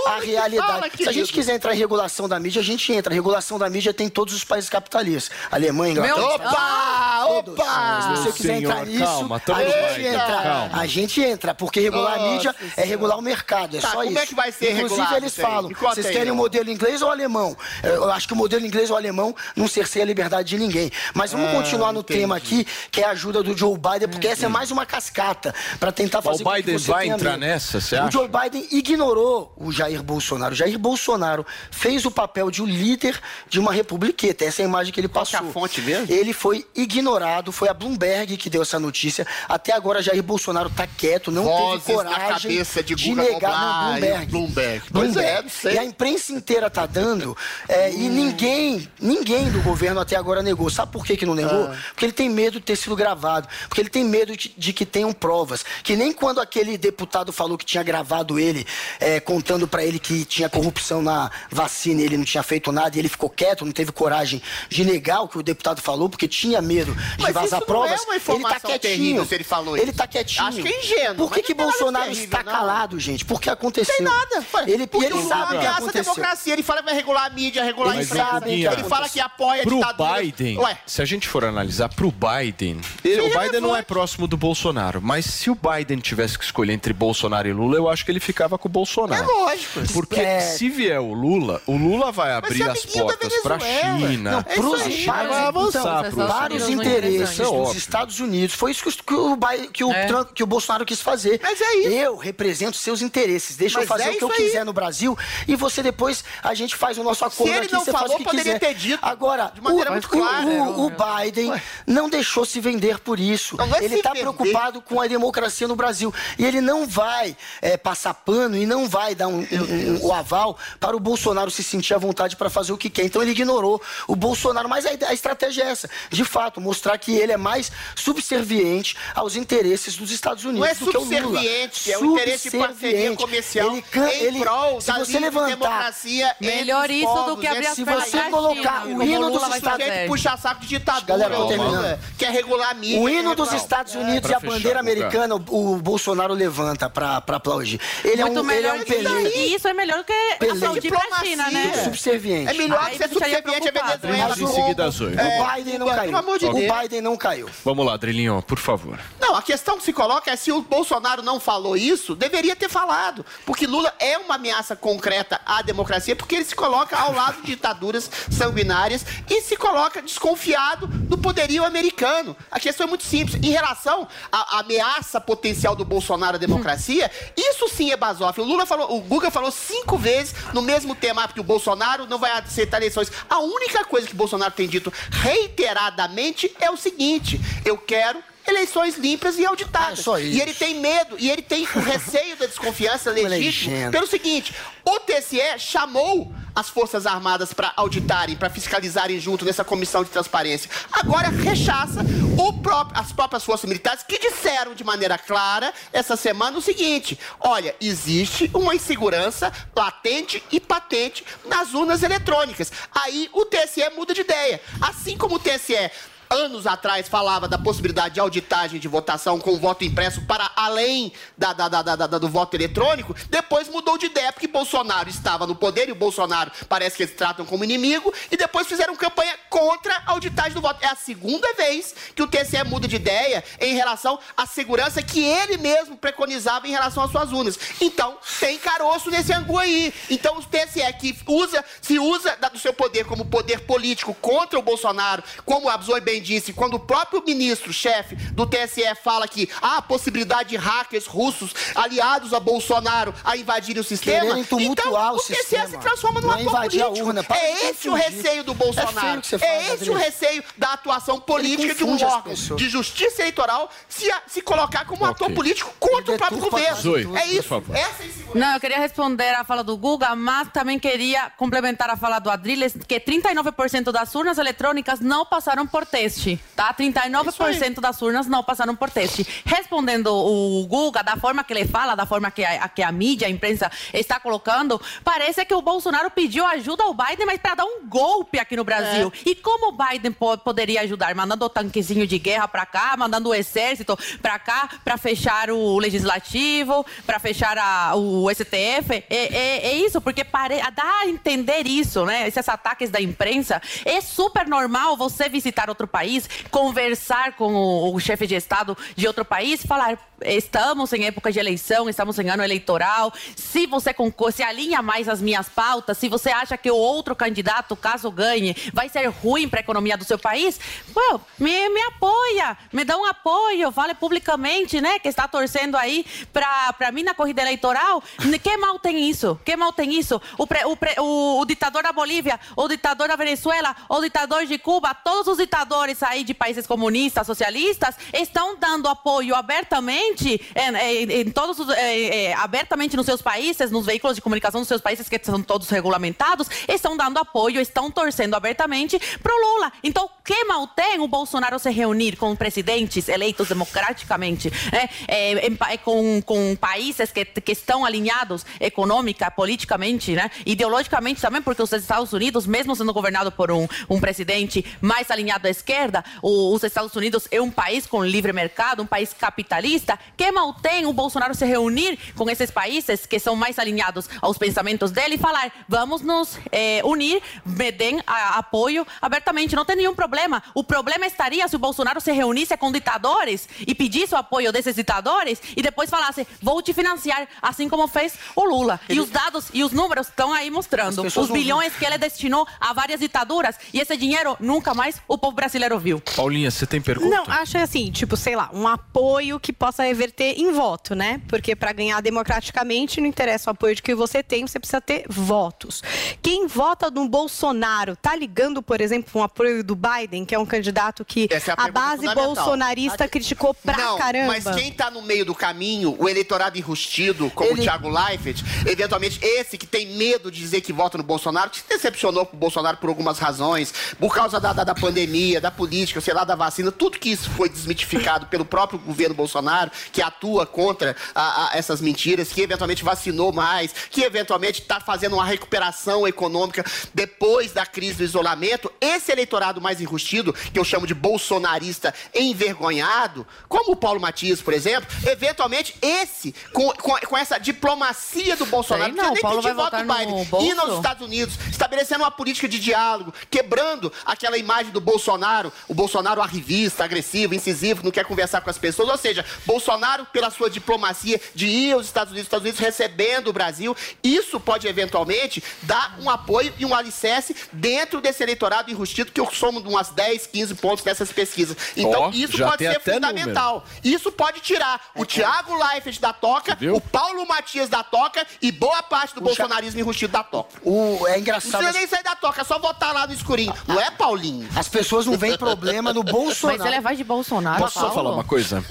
a realidade. Se a gente quiser entrar em regulação da mídia, a gente entra. A regulação da mídia tem todos os países capitalistas. Alemanha, Inglaterra, meu... Opa! Opa! Se você quiser senhor, entrar nisso, calma, a gente entra. Calma. A gente entra, porque regular Nossa a mídia é regular o mercado, é tá, só como isso. é que vai ser Inclusive, regulado, eles falam, vocês querem o um modelo inglês ou alemão? Eu acho que o modelo inglês ou alemão não cerceia a liberdade de ninguém. Mas vamos ah, continuar no entendi. tema aqui, que é a ajuda do Joe Biden, porque essa é mais uma cascata para tentar fazer o Biden vai entrar nessa, você acha? O Joe Biden ignorou o Jair Bolsonaro. O Jair Bolsonaro fez o papel de um líder de uma republiqueta Essa é a imagem que ele passou. Qual é a fonte mesmo? Ele foi ignorado, foi a Bloomberg que deu essa notícia. Até agora Jair Bolsonaro tá quieto, não Vozes teve coragem cabeça de de negar. Não, e Bloomberg. Bloomberg. Pois é, não sei. E a imprensa inteira tá dando, é, e ninguém, ninguém do governo até agora negou. Sabe por que, que não negou? Ah. Porque ele tem medo de ter sido gravado. Porque ele tem medo de, de que tenham provas. Que nem quando aquele deputado falou que tinha gravado ele, é, contando pra ele que tinha corrupção na vacina e ele não tinha feito nada, e ele ficou quieto, não teve coragem de negar o que o deputado falou, porque tinha medo de Mas vazar isso não provas. é uma ele tá quietinho. terrível se ele falou Ele isso. tá quietinho. Acho que é ingênuo, Por que, que Bolsonaro terrível, está não. calado, gente? Porque aconteceu. Tem nada. Ele, Porque ele sabe que a aconteceu. democracia. Ele fala que vai regular a mídia, regular a Mas, imprensa. Rafinha, Ele fala que apoia a Pro ditadura. Biden, Ué, se a gente for analisar pro Biden, ele- o Biden não é próximo do Bolsonaro, mas se o Biden tivesse que escolher entre Bolsonaro e Lula, eu acho que ele ficava com o Bolsonaro. é lógico. Porque É. se vier o Lula, o Lula vai abrir é as portas pra Venezuela. China. Não, É pros, aí. China para- vai avançar então, para os interesses é dos. Estados Unidos. Foi isso que, o, que, o É. Trump- que o Bolsonaro quis fazer. Mas é isso. Eu represento seus interesses. Deixa Mas eu fazer é o que eu aí. quiser no Brasil e você depois a gente faz o nosso acordo ele aqui, não você faz falou, o que poderia quiser. ter dito Agora, de maneira o, muito o- clara. o, o Biden não deixou se vender por isso. É ele se está preocupado com a democracia no Brasil. E ele não vai é, passar pano e não vai dar um- um- um- o aval para o Bolsonaro se sentir à vontade para fazer o que quer. Então ele ignorou o Bolsonaro. Mas a, a estratégia é essa: de fato, mostrar que ele é mais subserviente aos interesses dos Estados Unidos Não é do que o Lula. subserviente, é o interesse de parceria comercial Ele can- ele- prol se da você levantar democracia Melhor isso do povos, que abrir né? as se você colocar China, o hino dos Estados-. Sujeito puxa saco de ditadura, Galera, tô terminando. né? quer regular a mídia. O hino dos regular- Estados Unidos e pra a bandeira americana, o, o Bolsonaro levanta pra, pra aplaudir. Ele Muito é um, ele é melhor um que isso. Isso é melhor que Pelé. aplaudir pra China, né? Subserviente. É melhor que ser subserviente a. Vamos em seguida, Zoe. O Biden não caiu. O. Biden não caiu. Vamos lá, Drilinho, por favor. Não, a questão que se coloca é se o Bolsonaro não falou isso, deveria ter falado. Porque Lula é uma ameaça concreta à democracia, porque ele se coloca ao lado de ditaduras sanguinárias e se coloca desconfiado do poderio americano. A questão é muito simples. Em relação à ameaça potencial do Bolsonaro à democracia, isso sim é basófilo. O Lula falou, o Guga falou cinco vezes no mesmo tema ah, que o Bolsonaro não vai aceitar eleições. A única coisa que Bolsonaro tem dito reiteradamente é o seguinte: eu quero eleições limpas e auditadas. É só isso. E ele tem medo, e ele tem o receio da desconfiança legítima pelo seguinte: o TSE chamou as Forças Armadas para auditarem, para fiscalizarem junto nessa comissão de transparência. Agora rechaça o próprio- as próprias forças militares que disseram de maneira clara essa semana o seguinte: olha, existe uma insegurança latente e patente nas urnas eletrônicas. Aí o TSE muda de ideia. Assim como o TSE anos atrás falava da possibilidade de auditagem de votação com voto impresso para além da, da- da- da- do voto eletrônico, depois mudou de ideia porque Bolsonaro estava no poder e o Bolsonaro parece que eles tratam como inimigo e depois fizeram campanha contra a auditagem do voto. É a segunda vez que o TSE muda de ideia em relação à segurança que ele mesmo preconizava em relação às suas urnas. Então, tem caroço nesse angu aí. Então, o TSE que usa, se usa do seu poder como poder político contra o Bolsonaro, como a Zoe disse, quando o próprio ministro, chefe do TSE, fala que há a possibilidade de hackers russos aliados a Bolsonaro a invadirem o sistema, então, o o TSE sistema. se transforma num é ator político. de é esse o receio do É Bolsonaro. É, fala, esse o receio da atuação política de um órgão de justiça eleitoral se, a- se colocar como Ok. ator político contra o próprio Deturpa governo. Zoe, é por isso. favor. Essa é. Não, eu queria responder a fala do Guga, mas também queria complementar a fala do Adriles, que 39% das urnas eletrônicas não passaram por teste, tá? 39% das urnas não passaram por teste. Respondendo o Guga, da forma que ele fala, da forma que a, que a mídia, a imprensa está colocando, parece que o Bolsonaro pediu ajuda ao Biden, mas para dar um golpe aqui no Brasil. E como o Biden po- poderia ajudar? Mandando o tanquezinho de guerra para cá, mandando o exército para cá, para fechar o legislativo, para fechar a- o STF. É, é- é isso, porque pare, dá a entender isso, né? Esses ataques da imprensa. É super normal você visitar outro país país, conversar com o, o chefe de Estado de outro país, falar estamos em época de eleição, estamos em ano eleitoral. Se você se alinha mais às minhas pautas, se você acha que o outro candidato, caso ganhe, vai ser ruim para a economia do seu país, well, me, me apoia, me dá um apoio, fale publicamente, né, que está torcendo aí para mim na corrida eleitoral. Que mal tem isso? Que mal tem isso? O, pre, o, pre, o, o ditador da Bolívia, o ditador da Venezuela, o ditador de Cuba, todos os ditadores aí de países comunistas, socialistas, estão dando apoio abertamente abertamente, em, em todos os, é, é, abertamente nos seus países, nos veículos de comunicação dos seus países, que são todos regulamentados, estão dando apoio, estão torcendo abertamente para o Lula. Então, que mal tem o Bolsonaro se reunir com presidentes eleitos democraticamente, né? é, em, com, com países que, que estão alinhados econômica, politicamente, né? ideologicamente também, porque os Estados Unidos, mesmo sendo governado por um, um presidente mais alinhado à esquerda, o, os Estados Unidos é um país com livre mercado, um país capitalista, que mal tem o Bolsonaro se reunir com esses países que são mais alinhados aos pensamentos dele e falar: vamos nos eh, unir, me deem a, apoio abertamente. Não tem nenhum problema. O problema estaria se o Bolsonaro se reunisse com ditadores e pedisse o apoio desses ditadores e depois falasse: vou te financiar, assim como fez o Lula. Ele... E os dados e os números estão aí mostrando os bilhões que ele destinou a várias ditaduras e esse dinheiro nunca mais o povo brasileiro viu. Paulinha, você tem pergunta? Não, acho assim, tipo, sei lá, um apoio que possa reverter em voto, né? Porque para ganhar democraticamente não interessa o apoio de que você tem, você precisa ter votos. Quem vota no Bolsonaro tá ligando, por exemplo, um apoio do Biden, que é um candidato que é a, a base bolsonarista a... criticou pra não, caramba. Mas quem tá no meio do caminho, o eleitorado enrustido, como Ele... o Thiago Leifert, eventualmente esse que tem medo de dizer que vota no Bolsonaro, que se decepcionou com o Bolsonaro por algumas razões, por causa da, da, da pandemia, da política, sei lá, da vacina, tudo que isso foi desmitificado pelo próprio governo Bolsonaro, que atua contra a, a essas mentiras, que eventualmente vacinou mais, que eventualmente está fazendo uma recuperação econômica depois da crise do isolamento. Esse eleitorado mais enrustido, que eu chamo de bolsonarista envergonhado, como o Paulo Matias, por exemplo, eventualmente esse, com, com, com essa diplomacia do Bolsonaro, não, nem Paulo vai votar do Biden, indo aos Estados Unidos, estabelecendo uma política de diálogo, quebrando aquela imagem do Bolsonaro, o Bolsonaro arrivista, agressivo, incisivo, não quer conversar com as pessoas, ou seja, Bolsonaro Bolsonaro, pela sua diplomacia de ir aos Estados Unidos, Estados Unidos recebendo o Brasil, isso pode eventualmente dar um apoio e um alicerce dentro desse eleitorado enrustido, que eu somo de umas 10, 15 pontos nessas pesquisas. Então, oh, isso pode ser fundamental. Número. Isso pode tirar o Tiago Leifert da toca, o Paulo Matias da toca e boa parte do o bolsonarismo enrustido da toca. O, é engraçado. Não precisa nem sair da toca, é só votar lá no escurinho. Não é, Paulinho? As pessoas não veem problema no Bolsonaro. Mas ele é vai de Bolsonaro. Posso Paulo? só falar uma coisa?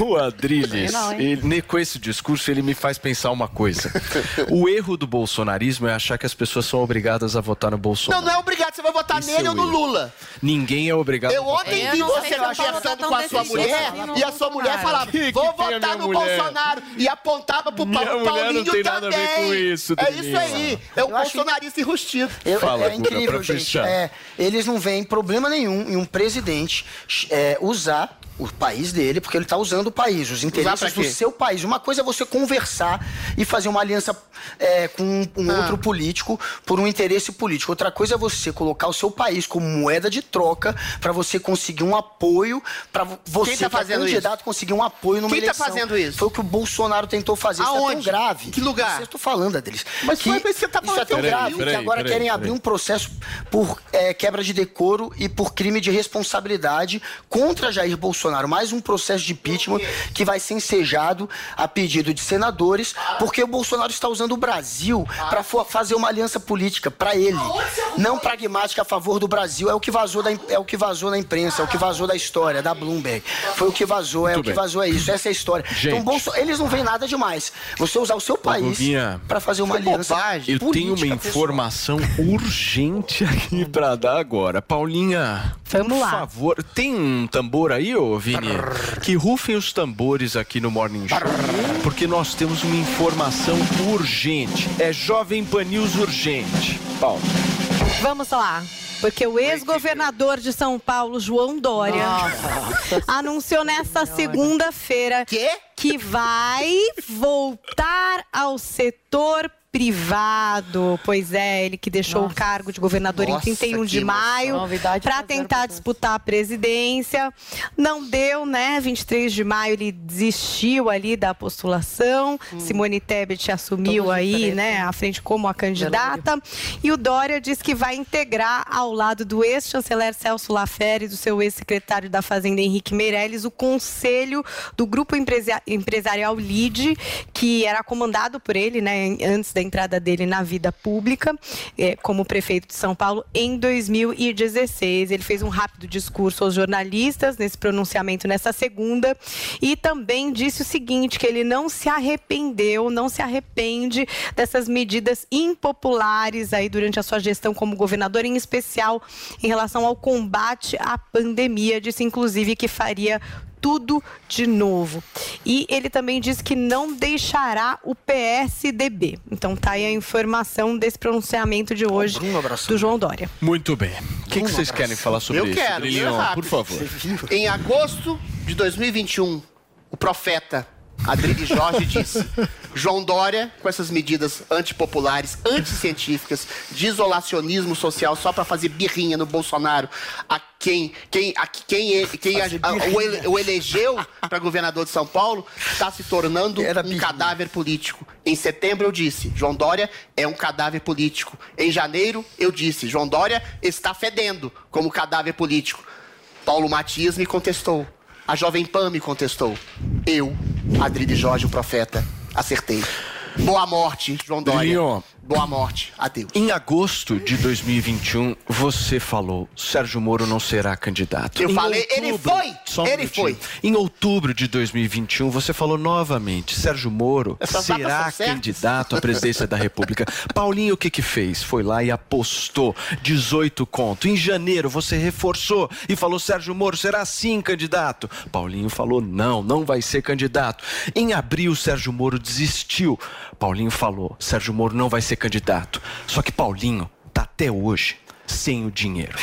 o Adrilles, ele, com esse discurso, ele me faz pensar uma coisa. O erro do bolsonarismo é achar que as pessoas são obrigadas a votar no Bolsonaro. Não, não é obrigado. Você vai votar Isso nele é ou no Lula. Ninguém é obrigado Eu ontem vi você conversando com a sua mulher e a sua mulher falava, que vou votar no mulher? Bolsonaro. E apontava pro Minha Paulo, Paulinho não tem nada a ver com isso, É isso aí. É o bolsonarista enrustido. Eu, Fala, é incrível, gente. É, eles não veem problema nenhum em um presidente é, usar o país dele, porque ele está usando o país, os interesses do seu país. Uma coisa é você conversar e fazer uma aliança é, com um ah. outro político por um interesse político. Outra coisa é você colocar o seu país como moeda de troca para você conseguir um apoio, para você, Quem tá fazendo candidato, isso? conseguir um apoio numa Quem eleição. Quem está fazendo isso? Foi o que o Bolsonaro tentou fazer. Aonde? Isso é tão grave. Que lugar? Estou falando deles. Mas que, você tá isso é tão grave que agora peraí, querem abrir um processo por é, quebra de decoro e por crime de responsabilidade contra Jair Bolsonaro. Mais um processo de impeachment que vai ser ensejado a pedido de senadores, porque o Bolsonaro está usando o Brasil para fazer uma aliança política para ele, não pragmática a favor do Brasil. É o que vazou da, é o que vazou na imprensa, é o que vazou da história da Bloomberg. Foi o que vazou, é Muito o que bem. vazou é isso, essa é a história. Gente. Então Bolso, eles não veem nada demais. Você usar o seu país para fazer uma aliança. Bobagem. Eu tenho uma informação pessoal. urgente aqui para dar agora. Paulinha, Vamos por lá. favor, tem um tambor aí, ô Vini? que rufem os tambores aqui no Morning Show, porque nós temos uma informação urgente. É Jovem Pan News urgente. Paulo. Vamos lá. Porque o ex-governador de São Paulo, João Dória, Nossa. anunciou nesta segunda-feira que vai voltar ao setor privado. Pois é, ele que deixou Nossa. o cargo de governador Nossa, em 31 de maio para tentar disputar a presidência. Não deu, né? 23 de maio ele desistiu ali da postulação. Hum. Simone Tebet assumiu aí, né, à frente como a candidata. E o Dória diz que vai integrar ao lado do ex-chanceler Celso Lafere e do seu ex-secretário da Fazenda Henrique Meirelles o conselho do grupo empresarial LIDE, que era comandado por ele, né, antes da entrada dele na vida pública, é, como prefeito de São Paulo, em 2016. Ele fez um rápido discurso aos jornalistas nesse pronunciamento nessa segunda e também disse o seguinte: que ele não se arrependeu, não se arrepende dessas medidas impopulares aí durante a sua gestão como governador, em especial em relação ao combate à pandemia. Disse, inclusive, que faria tudo de novo. E ele também disse que não deixará o PSDB. Então tá aí a informação desse pronunciamento de hoje do João Dória. Muito bem. O que, que, vocês querem falar sobre Eu isso? Quero, eu quero, por favor. Em agosto de 2021, o profeta Adriane Jorge disse: João Dória, com essas medidas antipopulares, anticientíficas, de isolacionismo social só para fazer birrinha no Bolsonaro, a quem, quem, a, quem, quem a, a, o, ele, o, elegeu para governador de São Paulo, está se tornando Era um cadáver político. Em setembro eu disse: João Dória é um cadáver político. Em janeiro eu disse: João Dória está fedendo como cadáver político. Paulo Matias me contestou. A Jovem Pan me contestou. Eu, Adride Jorge, o profeta, acertei. Boa morte, João Dória. Boa morte. Adeus. Em agosto de 2021, você falou: Sérgio Moro não será candidato. Eu em falei, outubro, ele foi! Ele foi. Em outubro de 2021, você falou novamente: Sérgio Moro Essas será candidato à presidência da República. Paulinho, o que que fez? Foi lá e apostou 18 conto. Em janeiro, você reforçou e falou: Sérgio Moro será sim candidato. Paulinho falou: não, não vai ser candidato. Em abril, Sérgio Moro desistiu. Paulinho falou: Sérgio Moro não vai ser candidato. Só que Paulinho tá até hoje sem o dinheiro.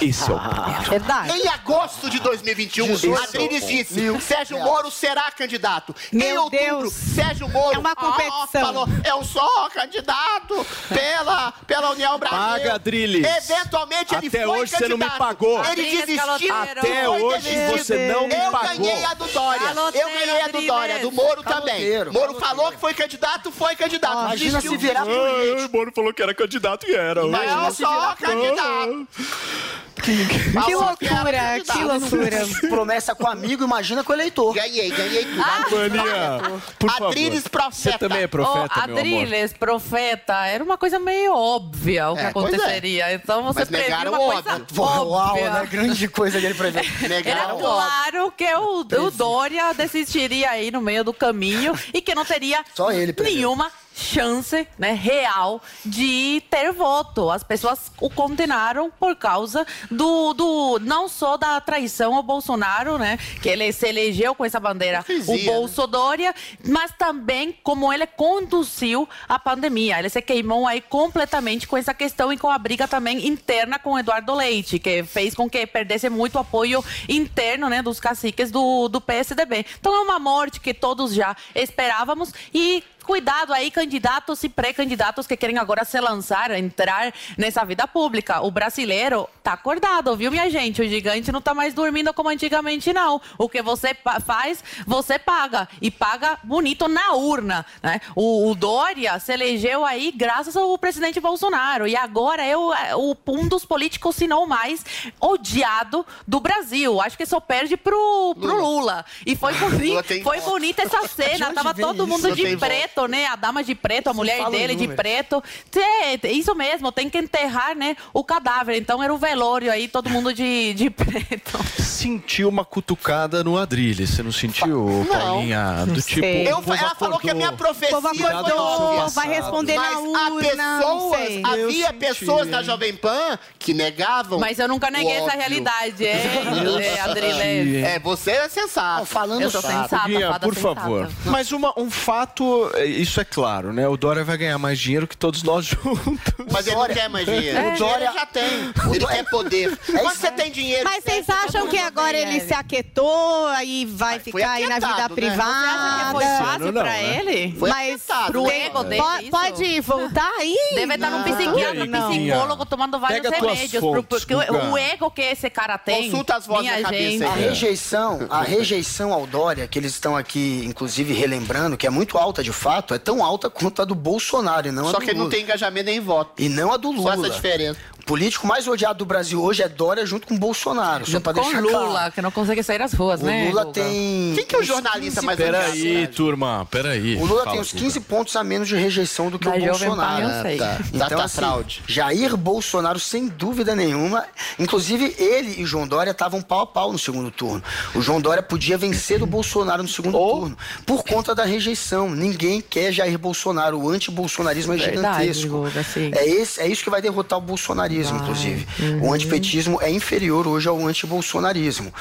Esse é o ponto. Ah, verdade. Em agosto de 2021, Adriles disse: Mil Sérgio Moro será candidato. Meu em outubro, Deus. Sérgio Moro é uma competição. falou: eu sou candidato pela, pela União Brasil. Paga, Adriles. Eventualmente ele Até foi hoje candidato. você não me pagou. Ele desistiu. Até hoje você não me eu pagou. Eu ganhei a do Dória. eu ganhei a do Dória. Do Moro também. Moro falou que foi candidato, foi candidato. Ah, imagina se virar O Moro falou que era candidato e era. Mas eu sou candidato. Que, que loucura, que loucura. Promessa com amigo, imagina com o eleitor. Ganhei, ganhei tudo. Ah, Mania, por favor. Adriles Profeta. Você também é profeta, oh, Adriles Profeta, era uma coisa meio óbvia o que é, aconteceria. É. Então você Mas previu uma óbvio. coisa Uau, óbvia. né? Grande coisa dele prever. Era claro que o, o Dória desistiria aí no meio do caminho e que não teria Só ele nenhuma chance né, real de ter voto. As pessoas o condenaram por causa do, do não só da traição ao Bolsonaro, né, que ele se elegeu com essa bandeira, o né? Bolsodória, mas também como ele conduziu a pandemia. Ele se queimou aí completamente com essa questão e com a briga também interna com Eduardo Leite, que fez com que perdesse muito apoio interno né, dos caciques do, do PSDB. Então é uma morte que todos já esperávamos e cuidado aí, candidatos e pré-candidatos que querem agora se lançar, entrar nessa vida pública. O brasileiro tá acordado, viu, minha gente? O gigante não tá mais dormindo como antigamente, não. O que você faz, você paga. E paga bonito na urna, né? O, o Dória se elegeu aí graças ao presidente Bolsonaro. E agora é o, é o, um dos políticos, se não mais, odiado do Brasil. Acho que só perde pro, pro Lula. Lula. E foi, boni foi bonita essa cena. Tava todo mundo de preto preto, né? A dama de preto, a mulher dele de preto. É, isso mesmo, tem que enterrar, né? O cadáver. Então era o velório aí, todo mundo de, de preto. Sentiu uma cutucada no Adrilha, você não sentiu, não. Paulinha? Do tipo. Eu, ela falou que a minha profecia acordou, vai responder Mas na urna. Pessoas, havia pessoas da Jovem Pan que negavam. Mas eu nunca neguei essa realidade, é, é. É, você é sensato. falando eu sou sensata, por sensata. favor. Mas uma, um fato isso é claro, né? O Dória vai ganhar mais dinheiro que todos nós juntos. Mas ele não quer mais dinheiro. É. O Dória já tem. Ele quer poder. Quando você tem dinheiro. Mas você- vocês acham que agora ele se aquietou, aí vai foi ficar aí na vida né? privada? Foi fácil Não, pra né? ele? Foi Mas pro né? ego dele, pode voltar aí? Deve estar num E psiquiatra, psicólogo, tomando vários Pega remédios. fontes, porque o- o ego que esse cara tem. Consulta as vozes na cabeça. A rejeição, a rejeição ao Dória, que eles estão aqui, inclusive, relembrando, que é muito alta de fato, é tão alta quanto a do Bolsonaro e não a Só do que ele não Lula. tem engajamento nem voto. E não a do Só Lula. essa diferença. O político mais odiado do Brasil hoje é Dória junto com Bolsonaro. Só Junto pra com deixar Lula, claro. que não consegue sair às ruas, O né? Lula Guga? tem. Quem que é o jornalista 15 mais odiado? Peraí, turma, peraí. O Lula Fala, tem uns Guga. 15 pontos a menos de rejeição do que Da o Pan, Bolsonaro. eu sei. Tá. Então, Data assim, fraude. Jair Bolsonaro, sem dúvida nenhuma. Inclusive, ele e João Dória estavam pau a pau no segundo turno. O João Dória podia vencer o Bolsonaro no segundo turno, por conta da rejeição. Ninguém quer Jair Bolsonaro. O antibolsonarismo é gigantesco. Guga, sim. É, esse, é isso que vai derrotar o bolsonarismo, inclusive. O antipetismo é inferior hoje ao antibolsonarismo.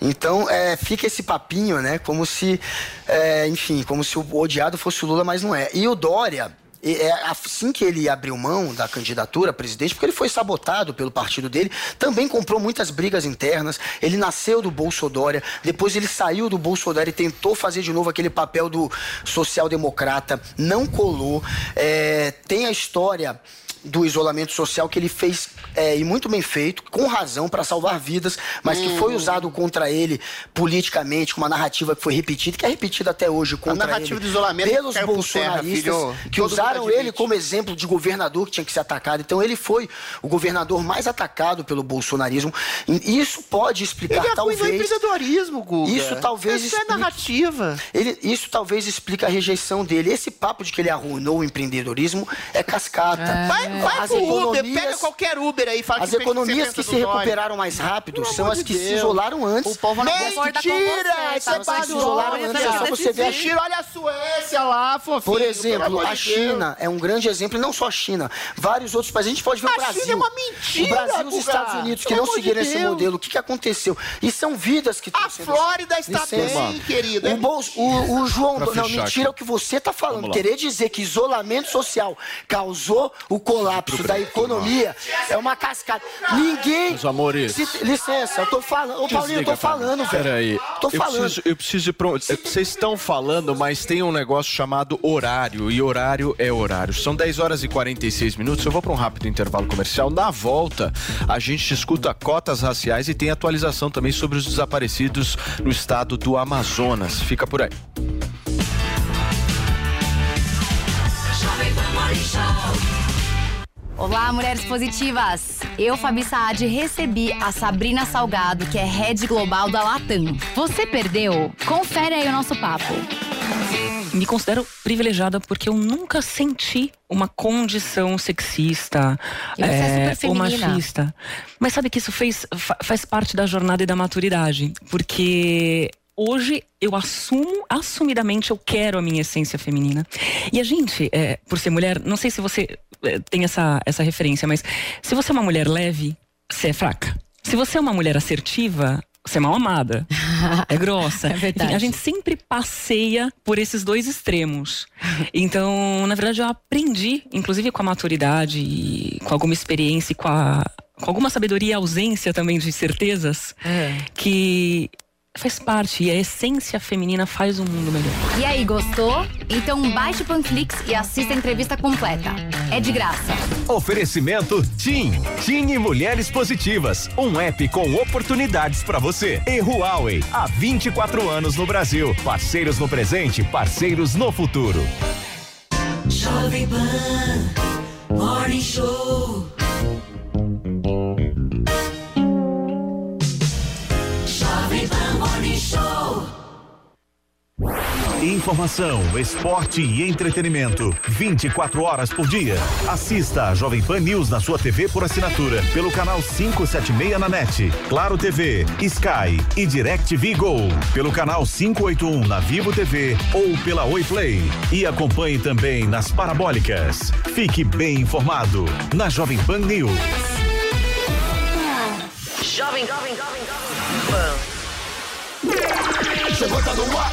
Então, é, fica esse papinho, né? Como se, é, enfim, como se o odiado fosse o Lula, mas não é. E o Dória. É assim que ele abriu mão da candidatura a presidente, porque ele foi sabotado pelo partido dele, também comprou muitas brigas internas. Ele nasceu do Bolsodória, depois ele saiu do Bolsodória e tentou fazer de novo aquele papel do social-democrata, não colou. É, tem a história do isolamento social que ele fez é, e muito bem feito, com razão, para salvar vidas, mas que foi usado contra ele politicamente, com uma narrativa que foi repetida, que é repetida até hoje contra narrativa ele, do isolamento pelos terra, bolsonaristas filho. que Todo usaram ele como exemplo de governador que tinha que ser atacado. Então ele foi o governador mais atacado pelo bolsonarismo. E isso pode explicar Ele talvez empreendedorismo, Guga. Isso talvez Essa é explique- narrativa. ele, isso talvez explique a rejeição dele. Esse papo de que ele arruinou o empreendedorismo é cascata. Vai, vai As pro Uber, economias- pega qualquer Uber aí fala As que economias que 70 se recuperaram mais rápido Pelo são as que se Deus. isolaram antes. O povo não Mentira! você, Isso tá? é se isolaram antes, é só você ver a Mentira, olha a Suécia lá, fofinho. Por exemplo, a China é um grande exemplo, e não só a China, vários outros países. A gente pode ver A o Brasil. China é uma mentira, O Brasil e os. Estados Unidos, que não seguiram esse modelo. O que, aconteceu? E são vidas que A estão sendo... Flórida está bem, querido. O, João. Não, mentira é o que você está falando. Querer dizer que isolamento social causou o colapso da economia é uma cascata. Ninguém. Meus amores. Se- licença, eu tô falando. Ô, Paulinho, eu tô falando, velho. Peraí. Tô eu falando. Preciso, eu preciso ir pra um- eh, Vocês estão falando, mas tem um negócio chamado horário. E horário é horário. São 10 horas e 46 minutos. Eu vou para um rápido intervalo comercial. Na volta, a gente escuta cotas raciais e tem atualização também sobre os desaparecidos no estado do Amazonas. Fica por aí. Olá, mulheres positivas! Eu, Fabi Saad, recebi a Sabrina Salgado, que é head global da Latam. Você perdeu? Confere aí o nosso papo. Me considero privilegiada porque eu nunca senti uma condição sexista é super ou machista. Mas sabe que isso fez, fa- faz parte da jornada e da maturidade. Porque hoje eu assumo, assumidamente, eu quero a minha essência feminina. E a gente, é, por ser mulher, não sei se você é, tem essa, essa referência, mas se você é uma mulher leve, você é fraca. Se você é uma mulher assertiva, você é mal amada. É grossa. É verdade. Enfim, a gente sempre passeia por esses dois extremos. Então, na verdade, eu aprendi, inclusive com a maturidade, e com alguma experiência e com, a, com alguma sabedoria e ausência também de certezas, que faz parte e a essência feminina faz um mundo melhor. E aí, gostou? Então baixe o Panflix e assista a entrevista completa. É de graça. Oferecimento TIM. TIM e Mulheres Positivas. Um app com oportunidades para você. E Huawei. Há 24 anos no Brasil. Parceiros no presente, parceiros no futuro. Jovem Pan Morning Show. Informação, esporte e entretenimento. 24 horas por dia. Assista a Jovem Pan News na sua TV por assinatura. Pelo canal 576 na NET. Claro TV, Sky e DirecTV Go. Pelo canal 581 na Vivo TV ou pela Oi Play. E acompanhe também nas parabólicas. Fique bem informado na Jovem Pan News. Jovem, jovem, jovem, jovem. Chegou, tá no ar,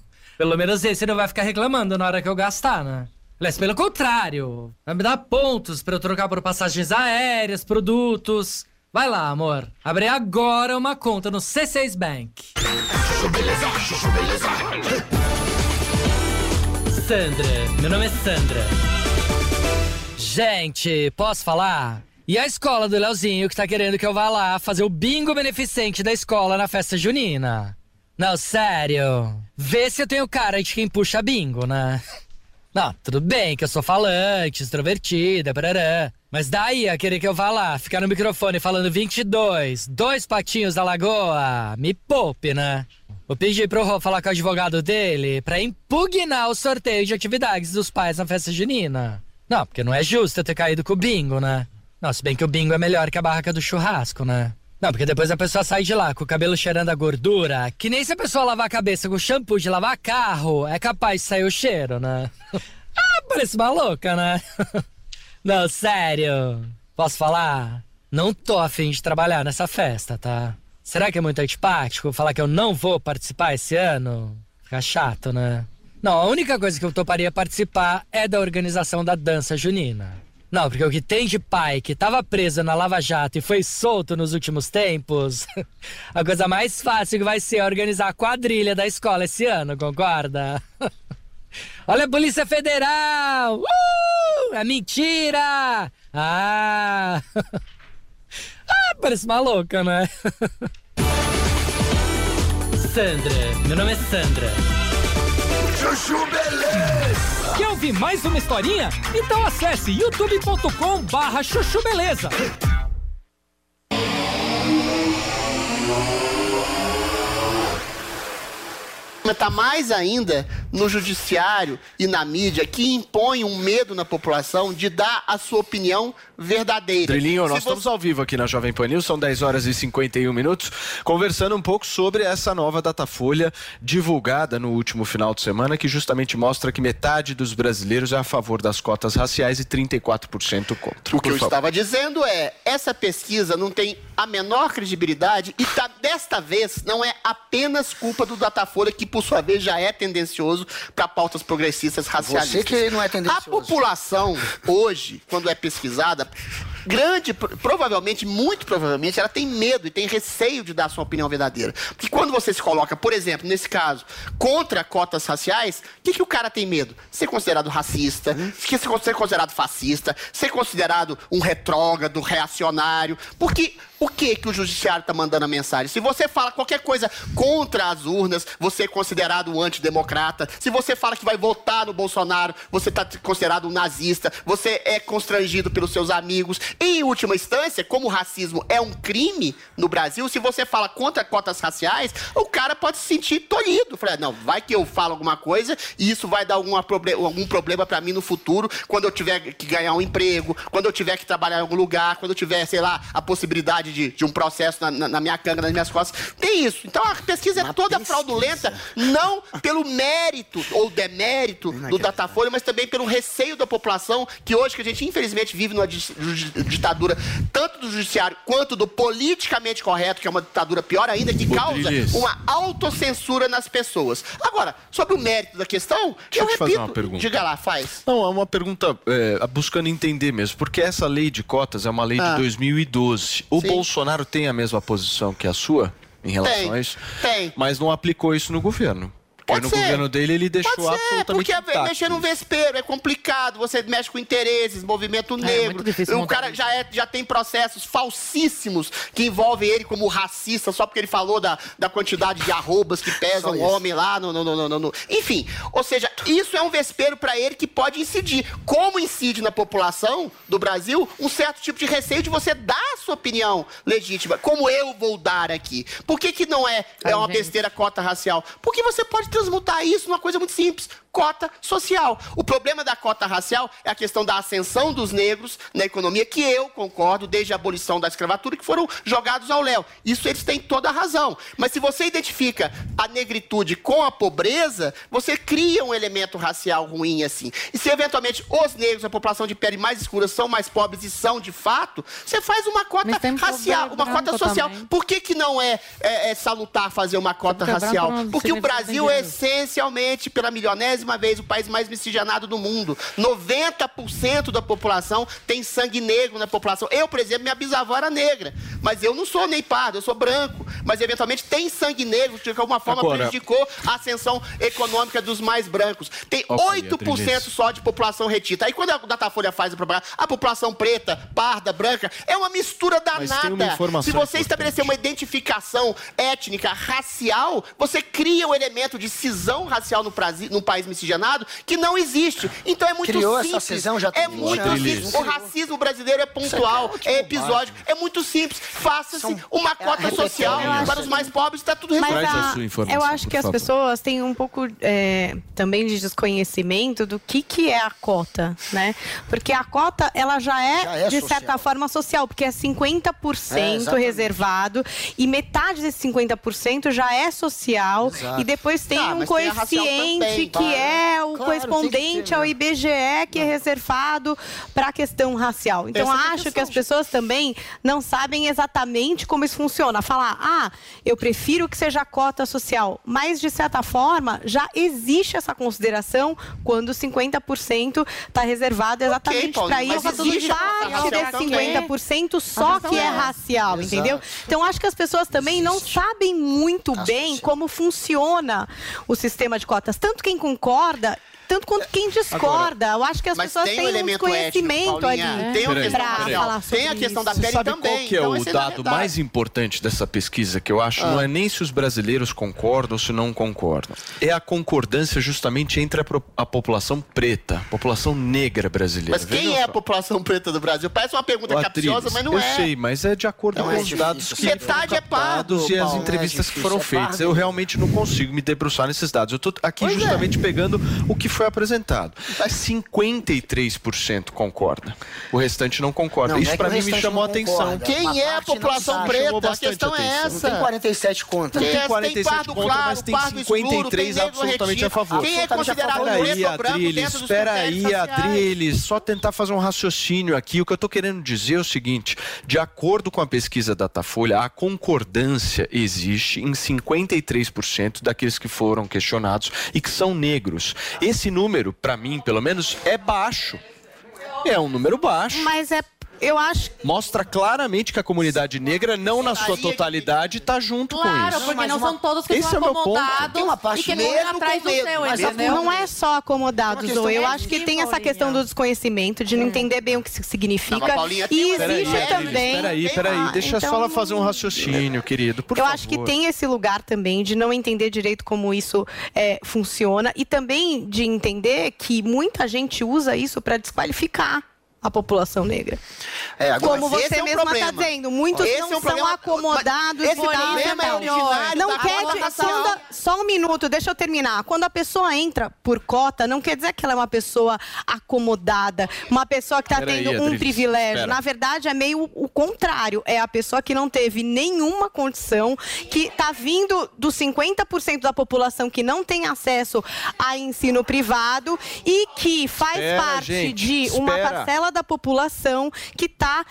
Pelo menos esse não vai ficar reclamando na hora que eu gastar, né? Aliás, pelo contrário, vai me dar pontos pra eu trocar por passagens aéreas, produtos. Vai lá, amor. Abre agora uma conta no C6 Bank. Sandra, meu nome é Sandra. Gente, posso falar? E a escola do Leozinho que tá querendo que eu vá lá fazer o bingo beneficente da escola na festa junina? Não, sério. Vê se eu tenho cara de quem puxa bingo, né? Não, tudo bem que eu sou falante, extrovertida, barará. Mas daí a querer que eu vá lá, ficar no microfone falando 22, dois patinhos da lagoa, me poupe, né? Vou pedir pro Rô falar com o advogado dele pra impugnar o sorteio de atividades dos pais na festa junina. Não, porque não é justo eu ter caído com o bingo, né? Não, se bem que o bingo é melhor que a barraca do churrasco, né? Não, porque depois a pessoa sai de lá com o cabelo cheirando a gordura, que nem se a pessoa lavar a cabeça com shampoo de lavar carro, é capaz de sair o cheiro, né? ah, parece uma louca, né? Não, sério. Posso falar? Não tô afim de trabalhar nessa festa, tá? Será que é muito antipático falar que eu não vou participar esse ano? Fica chato, né? Não, a única coisa que eu toparia participar é da organização da dança junina. Não, porque o que tem de pai que tava preso na Lava Jato e foi solto nos últimos tempos, a coisa mais fácil que vai ser organizar a quadrilha da escola esse ano, concorda? Olha a Polícia Federal! Uh! É mentira! Ah! ah, parece uma louca, né? Sandra, meu nome é Sandra. Chuchu Beleza. Quer ouvir mais uma historinha? Então acesse youtube.com barra chuchu beleza. Está mais ainda no judiciário e na mídia que impõe um medo na população de dar a sua opinião verdadeira. Drilinho, Se nós você- estamos ao vivo aqui na Jovem Pan News, são 10 horas e 51 minutos, conversando um pouco sobre essa nova Datafolha divulgada no último final de semana, que justamente mostra que metade dos brasileiros é a favor das cotas raciais e 34% contra. O que eu favor. estava dizendo é, essa pesquisa não tem a menor credibilidade e tá, desta vez não é apenas culpa do Datafolha, que por sua vez já é tendencioso para pautas progressistas racialistas. Você que não é tendencioso. A população hoje, quando é pesquisada, grande, pro- provavelmente, muito provavelmente, ela tem medo e tem receio de dar sua opinião verdadeira. Porque quando você se coloca, por exemplo, nesse caso, contra cotas raciais, o que, que o cara tem medo? Ser considerado racista, ser ser considerado fascista, ser considerado um retrógrado, reacionário. Porque o que que o judiciário está mandando a mensagem? Se você fala qualquer coisa contra as urnas, você é considerado um antidemocrata. Se você fala que vai votar no Bolsonaro, você está considerado um nazista. Você é constrangido pelos seus amigos. Em última instância, como o racismo é um crime no Brasil, se você fala contra cotas raciais, o cara pode se sentir tolhido. Fala, não, vai que eu falo alguma coisa e isso vai dar alguma proble algum problema para mim no futuro, quando eu tiver que ganhar um emprego, quando eu tiver que trabalhar em algum lugar, quando eu tiver, sei lá, a possibilidade de, de um processo na, na- na minha canga, nas minhas costas. Tem isso. Então a pesquisa é toda fraudulenta, não pelo mérito ou demérito do Datafolha, mas também pelo receio da população, que hoje que a gente infelizmente vive numa ditadura tanto do judiciário quanto do politicamente correto, que é uma ditadura pior ainda, que causa uma autocensura nas pessoas. Agora, sobre o mérito da questão, Deixa eu, eu te fazer repito, uma pergunta. diga lá, faz. Não, é uma pergunta é, buscando entender mesmo, porque essa lei de cotas é uma lei Ah. de 2012. O Sim. Bolsonaro tem a mesma posição que a sua em relação Tem, a isso? tem. Mas não aplicou isso no governo. Porque Pode no ser. governo dele ele deixou Pode ser, absolutamente porque a- intacto mexer num vespeiro é complicado, você mexe com interesses, movimento negro. muito difícil o cara já, é- já tem processos falsíssimos que envolvem ele como racista, só porque ele falou da, da quantidade de arrobas que pesam o homem lá no, no, no, no- no- no- Enfim, ou seja, isso é um vespeiro para ele que pode incidir. Como incide na população do Brasil um certo tipo de receio de você dar a sua opinião legítima, como eu vou dar aqui. Por que, que não é, é uma besteira cota racial? Porque você pode transmutar isso numa coisa muito simples. Cota social. O problema da cota racial é a questão da ascensão dos negros na economia, que eu concordo, desde a abolição da escravatura, que foram jogados ao léu. Isso eles têm toda a razão. Mas se você identifica a negritude com a pobreza, você cria um elemento racial ruim assim. E se eventualmente os negros, a população de pele mais escura, são mais pobres e são de fato, você faz uma cota racial, uma cota social. também. Por que, que não é, é- é salutar fazer uma cota racial? Porque o Brasil é. Essencialmente, pela milionésima vez, o país mais miscigenado do mundo. 90% da população tem sangue negro na população. Eu, por exemplo, minha bisavó era negra, mas eu não sou nem pardo, eu sou branco. Mas, eventualmente, tem sangue negro, que de alguma forma Agora- prejudicou a ascensão econômica dos mais brancos. Tem Ok, 8% Adriles. só de população retita. Aí, quando a Datafolha faz a propaganda, a população preta, parda, branca, é uma mistura danada. Se você importante. estabelecer uma identificação étnica, racial, você cria um elemento de cisão racial no, no país miscigenado que não existe. Então é muito Criou essa simples. cisão, já é muito Adriles. simples. O racismo brasileiro é pontual, é episódico, é muito simples. Faça-se uma cota é social repetição. para os mais pobres, está tudo resolvido. A eu acho que as favor. pessoas têm um pouco é, também de desconhecimento do que, que é a cota, né? Porque a cota, ela já é, Já é de social. certa forma social, porque é 50% É, reservado e metade desse 50% já é social Exato. e depois tem Tá, um a coeficiente também, que claro. é o Claro, correspondente que ter, ao né? IBGE que é reservado para a questão racial. Então Essa é a acho que questão, as pessoas também não sabem exatamente como isso funciona. Falar, ah, eu prefiro que seja cota social. Mas, de certa forma, já existe essa consideração quando 50% está reservado exatamente Paulinho, para isso. E a parte desse também. 50% só que é racial, Exato. entendeu? Então, acho que as pessoas também não sabem muito A bem como funciona o sistema de cotas. Tanto quem concorda. Tanto quanto quem discorda. eu acho que as pessoas um têm um ético, ali. Tem, Peraí, questão pra peraí. racial. falar sobre tem a questão da pele Sabe também. qual que é então o a dado mais importante dessa pesquisa que eu acho? Não é nem se os brasileiros concordam ou se não concordam. É a concordância justamente entre a, a população preta, a população negra brasileira. Mas quem Vejam é a só. população preta do Brasil? Parece uma pergunta Ô, capciosa, mas não eu é. sei, mas é de acordo Não com é os dados que Metade foram é pardo, e as entrevistas é que foram é feitas. Eu realmente não consigo me debruçar nesses dados. Eu estou aqui Pois é. justamente pegando o que foi apresentado. 53% concorda. O restante não concorda. Não, Isso é para mim me chamou a atenção. Quem Uma é a população preta? A questão é atenção. Não essa. tem 47 conta. Tem, Tem tem 47 pardo contra, claro, mas tem pardo escuro, 53 tem negro absolutamente a favor. Quem é a considerado preto Peraí, ou branco Adriles, espera aí? Adriles, só tentar fazer um raciocínio aqui. O que eu estou querendo dizer é o seguinte: de acordo com a pesquisa Datafolha, a concordância existe em 53% daqueles que foram questionados e que são negros. Esse número, para mim, pelo menos, é baixo. É um número baixo. Mas é. Eu acho Mostra claramente que a comunidade negra, não na sua totalidade, está junto com Claro, isso. porque mas não uma- são todos que Esse são é o meu ponto. acomodados Tem uma parte e que correm com atrás do medo, seu, mas entendeu? Não é só acomodados, É Zoe. Eu questão acho que tem essa questão do desconhecimento, de não entender bem o que isso Não, significa. Paulinha, E Peraí, existe também. Peraí, peraí, lá, deixa então- só ela fazer um raciocínio, querido. Por eu favor. acho que tem esse lugar também de não entender direito como isso é, funciona e também de entender que muita gente usa isso para desqualificar a população negra. É, agora, Como esse você é um mesma está dizendo, muitos Esse não é um são problema- acomodados. Esse problema é originário não da quer a- só um minuto, deixa eu terminar. Quando a pessoa entra por cota, não quer dizer que ela é uma pessoa acomodada, uma pessoa que está tendo um Adriles, privilégio. espera. Na verdade, é meio o contrário. É a pessoa que não teve nenhuma condição, que está vindo dos 50% da população que não tem acesso a ensino privado e que faz Espera, parte gente, de uma espera. Da população que está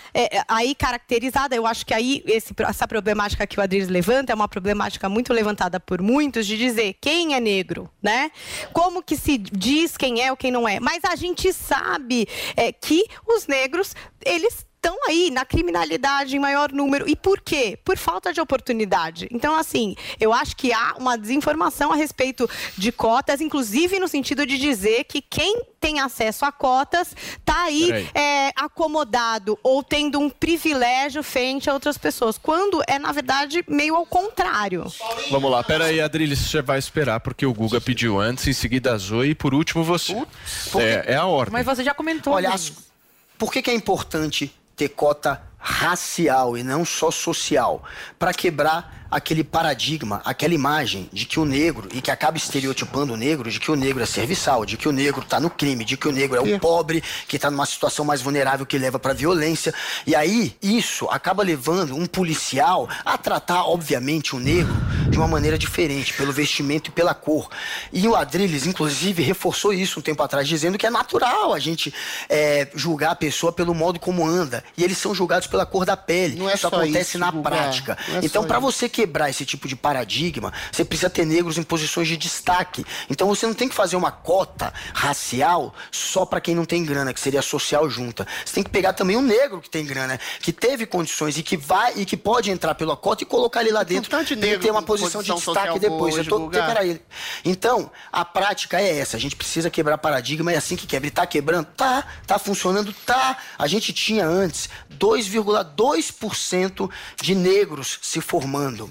aí caracterizada. Eu acho que aí esse- essa problemática que o Adriles levanta é uma problemática muito levantada por muitos de dizer quem é negro, né? Como que se diz quem é ou quem não é. Mas a gente sabe é, que os negros, eles estão aí na criminalidade em maior número. E por quê? Por falta de oportunidade. Então, assim, eu acho que há uma desinformação a respeito de cotas, inclusive no sentido de dizer que quem tem acesso a cotas está aí Peraí. é, acomodado ou tendo um privilégio frente a outras pessoas, quando é, na verdade, meio ao contrário. Vamos lá, pera aí, Adriles, você vai esperar, porque o Guga pediu antes, em seguida a Zoe e por último você. É, é a ordem. Mas você já comentou. Olha, Luiz. as- por que, que é importante ter cota racial e não só social? Para quebrar aquele paradigma, aquela imagem de que o negro, e que acaba estereotipando o negro, de que o negro é serviçal, de que o negro está no crime, de que o negro é o pobre, que está numa situação mais vulnerável que leva para violência. E aí, isso acaba levando um policial a tratar, obviamente, o negro de uma maneira diferente, pelo vestimento e pela cor. E o Adrilles, inclusive, reforçou isso um tempo atrás, dizendo que é natural a gente é, julgar a pessoa pelo modo como anda. E eles são julgados pela cor da pele. Não é isso acontece isso, na prática. É então, para você quebrar esse tipo de paradigma, você precisa ter negros em posições de destaque. Então, você não tem que fazer uma cota racial só para quem não tem grana, que seria social junta. Você tem que pegar também um negro que tem grana, que teve condições e que vai e que pode entrar pela cota e colocar ele lá dentro. tanto de negro ter uma posição de destaque depois. Eu tô, peraí. Então, a prática é essa. A gente precisa quebrar paradigma, é assim que quebra. E tá quebrando? Tá. Tá funcionando? Tá. A gente tinha antes 2,2% de negros se formando.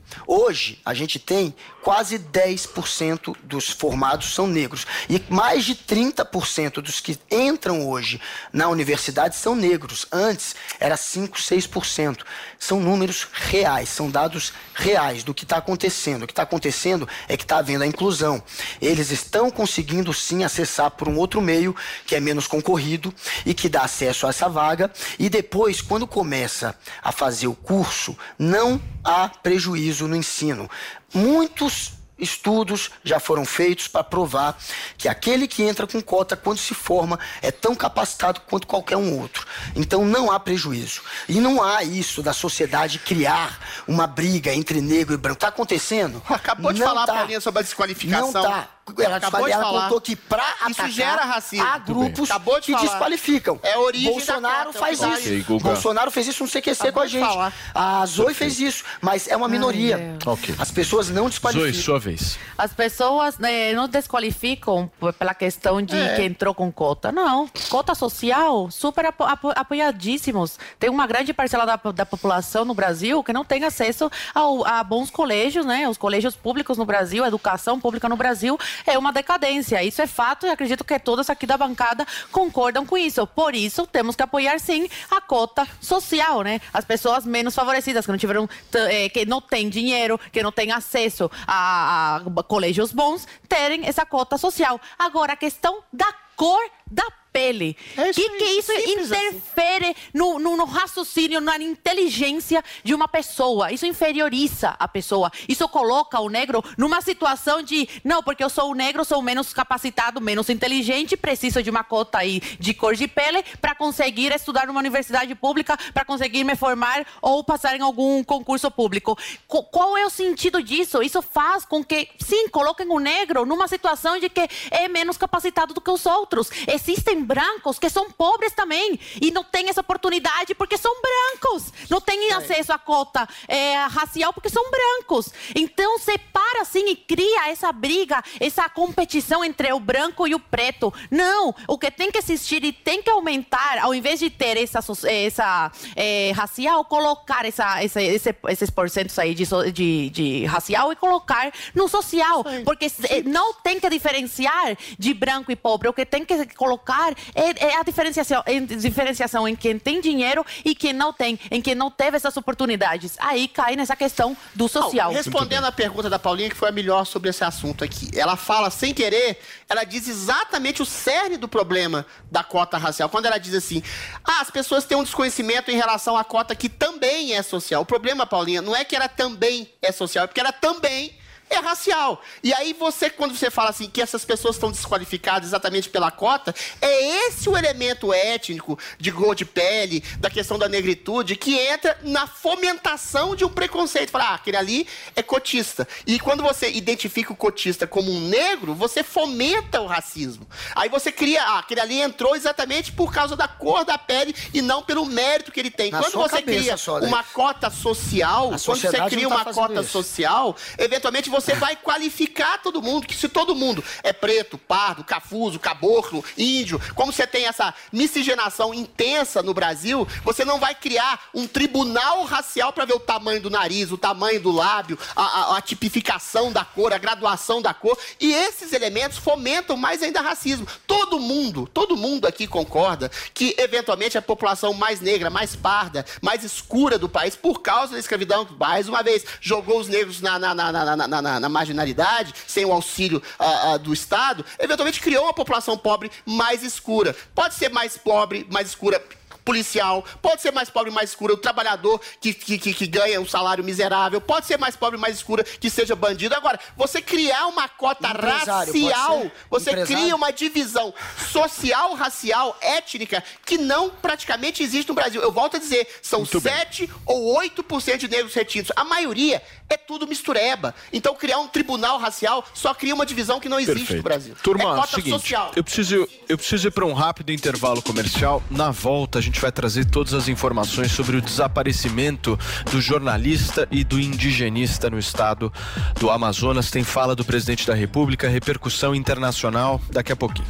Hoje, a gente tem quase 10% dos formados são negros. E mais de 30% dos que entram hoje na universidade são negros. Antes, era 5, 6%. São números reais, são dados reais do que está acontecendo. O que está acontecendo é que está havendo a inclusão. Eles estão conseguindo sim acessar por um outro meio, que é menos concorrido e que dá acesso a essa vaga. E depois, quando começa a fazer o curso, não há prejuízo no ensino. Muitos estudos já foram feitos para provar que aquele que entra com cota, quando se forma, é tão capacitado quanto qualquer um outro. Então não há prejuízo. E não há isso da sociedade criar uma briga entre negro e branco. Está acontecendo? Acabou de Não falar, tá. Paulinha, sobre a desqualificação. Não tá. Ela, Acabou de ela falar. contou que para Isso atacar gera racismo. há grupos Acabou de que falar. desqualificam. É a origem Bolsonaro faz é isso. Guga. Bolsonaro fez isso no CQC Acabou com a gente. falar. A Zoe fez isso, mas é uma minoria. Ok. As pessoas não Zoe, desqualificam. sua vez. As pessoas né, não desqualificam pela questão de É. que entrou com cota. Não. Cota social, super apo- apo- apoiadíssimos. Tem uma grande parcela da, da população no Brasil que não tem acesso ao- a bons colégios, né? Os colégios públicos no Brasil, a educação pública no Brasil é uma decadência. Isso é fato e acredito que todos aqui da bancada concordam com isso. Por isso, temos que apoiar sim a cota social, né? As pessoas menos favorecidas, que não tiveram, eh, que não têm dinheiro, que não têm acesso a, a colégios bons, terem essa cota social. Agora, a questão da cor da pele. É isso que que isso simples assim. interfere no, no- no raciocínio, na inteligência de uma pessoa? Isso inferioriza a pessoa. Isso coloca o negro numa situação de, não, porque eu sou negro, sou menos capacitado, menos inteligente, preciso de uma cota aí de cor de pele para conseguir estudar numa universidade pública, para conseguir me formar ou passar em algum concurso público. Co- qual é o sentido disso? Isso faz com que, sim, coloquem o negro numa situação de que é menos capacitado do que os outros. Existem brancos que são pobres também e não têm essa oportunidade porque são brancos. Não têm acesso à cota é, racial porque são brancos. Então separa assim e cria essa briga, essa competição entre o branco e o preto. Não, o que tem que existir e tem que aumentar, ao invés de ter essa, essa é, racial, colocar essa, essa, esse, esses porcentos aí de, de, de racial e colocar no social. Porque se- não tem que diferenciar de branco e pobre. O que tem que colocar é, é a diferenciação, em, diferenciação em quem tem dinheiro e quem não tem, em quem não teve essas oportunidades. Aí cai nessa questão do social. Respondendo a pergunta da Paulinha, que foi a melhor sobre esse assunto aqui. Ela fala sem querer, ela diz exatamente o cerne do problema da cota racial. Quando ela diz assim: ah, as pessoas têm um desconhecimento em relação à cota que também é social. O problema, Paulinha, não é que ela também é social, é porque ela também é racial. E aí você, quando você fala assim que essas pessoas estão desqualificadas exatamente pela cota, é esse o elemento étnico de cor de pele, da questão da negritude, que entra na fomentação de um preconceito. Falar, ah, aquele ali é cotista. E quando você identifica o cotista como um negro, você fomenta o racismo. Aí você cria, ah, aquele ali entrou exatamente por causa da cor da pele e não pelo mérito que ele tem. Na quando você cria só, né? uma cota social, quando você cria tá uma cota isso. social, eventualmente você vai qualificar todo mundo, que se todo mundo é preto, pardo, cafuso, caboclo, índio, como você tem essa miscigenação intensa no Brasil, você não vai criar um tribunal racial para ver o tamanho do nariz, o tamanho do lábio, a, a- a tipificação da cor, a graduação da cor, e esses elementos fomentam mais ainda racismo. Todo mundo, todo mundo aqui concorda que eventualmente a população mais negra, mais parda, mais escura do país, por causa da escravidão, mais uma vez, jogou os negros na, na, na, na, na, na- na- na marginalidade, sem o auxílio ah, ah, do Estado, eventualmente criou uma população pobre mais escura. Pode ser mais pobre, mais escura policial, pode ser mais pobre, mais escura, o trabalhador que, que, que, que ganha um salário miserável, pode ser mais pobre, mais escura, que seja bandido. Agora, você criar uma cota Empresário, racial, você Empresário? cria uma divisão social, racial, étnica, que não praticamente existe no Brasil. Eu volto a dizer, são 7 ou 8% de negros retintos. A maioria é tudo mistureba. Então, criar um tribunal racial só cria uma divisão que não existe no Brasil. Turma, é é cota seguinte, social. eu preciso, eu preciso ir para um rápido intervalo comercial. Na volta, a gente vai trazer todas as informações sobre o desaparecimento do jornalista e do indigenista no estado do Amazonas. Tem fala do presidente da República, repercussão internacional daqui a pouquinho.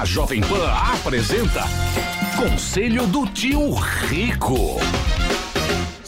A Jovem Pan apresenta Conselho do Tio Rico.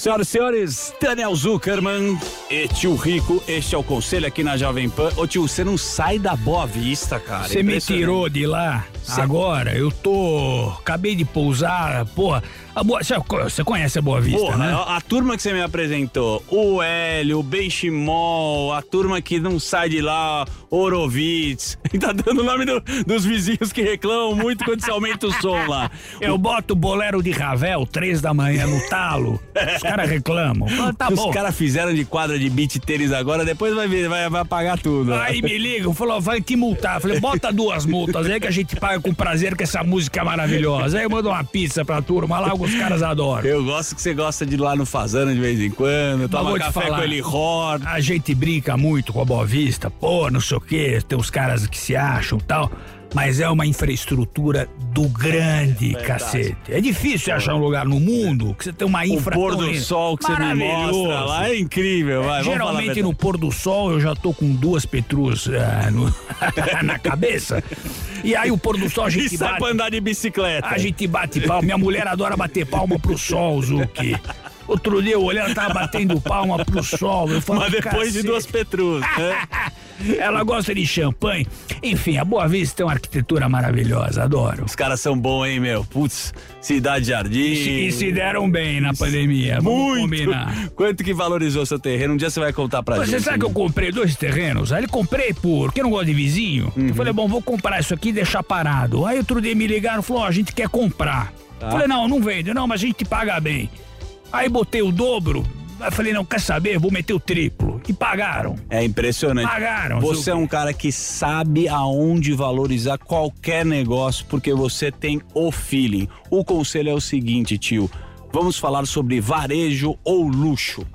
Senhoras e senhores, Daniel Zuckerman e tio Rico, este é o conselho aqui na Jovem Pan. Ô tio, você não sai da Boa Vista, cara. Você me tirou de lá. Agora, eu tô. Acabei de pousar, porra. A Boa... Você conhece a Boa Vista, Porra, né? a, a turma que você me apresentou, o Hélio, o Benchimol, a turma que não sai de lá, Orovitz, tá dando o nome do- dos vizinhos que reclamam muito quando você aumenta o som lá. Eu boto bolero de Ravel, três da manhã no talo. Os caras reclamam. Tá Os bom. caras fizeram de quadra de beat tênis agora, depois vai, vai, vai apagar tudo. Aí me ligam, falou, vai te multar. Falei, bota duas multas aí que a gente paga com prazer que essa música maravilhosa. Aí eu mando uma pizza pra turma lá, os caras adoram. Eu gosto que você gosta de ir lá no Fazano de vez em quando, toma café falar, com ele Horn. A gente brinca muito com a Boa Vista, pô, não sei o quê, tem os caras que se acham e tal. Mas é uma infraestrutura do grande Verdade. cacete. É difícil achar um lugar no mundo que você tem uma O infra pôr tão do sol que você me mostra lá é incrível, vai, Geralmente no pôr do sol eu já tô com duas petrus ah, no- na cabeça. E aí o pôr do sol a gente E sai bate. pra andar de bicicleta. A gente bate palma. Minha mulher adora bater palma pro sol, Zuki. Outro dia eu olhei, ela tava batendo palma pro sol. Eu falo, Mas depois de "Cacete." duas Petrus, né? Ela gosta de champanhe. Enfim, a Boa Vista tem uma arquitetura maravilhosa, adoro. Os caras são bons, hein, meu? Putz, Cidade Jardim. E se deram bem na pandemia, Muito. Quanto que valorizou seu terreno? Um dia você vai contar pra Você gente. sabe que eu comprei dois terrenos? Aí ele comprei por, porque eu não gosto de vizinho. Uhum. Eu falei, bom, vou comprar isso aqui e deixar parado. Aí outro dia me ligaram e falou, ó, a gente quer comprar. Tá. Falei, não, não vende, não, mas a gente paga bem. Aí botei o dobro, aí falei, não, quer saber? Vou meter o triplo. E pagaram. É impressionante. Pagaram, Você é um cara que sabe aonde valorizar qualquer negócio porque você tem o feeling. O conselho é o seguinte, tio. Vamos falar sobre varejo ou luxo.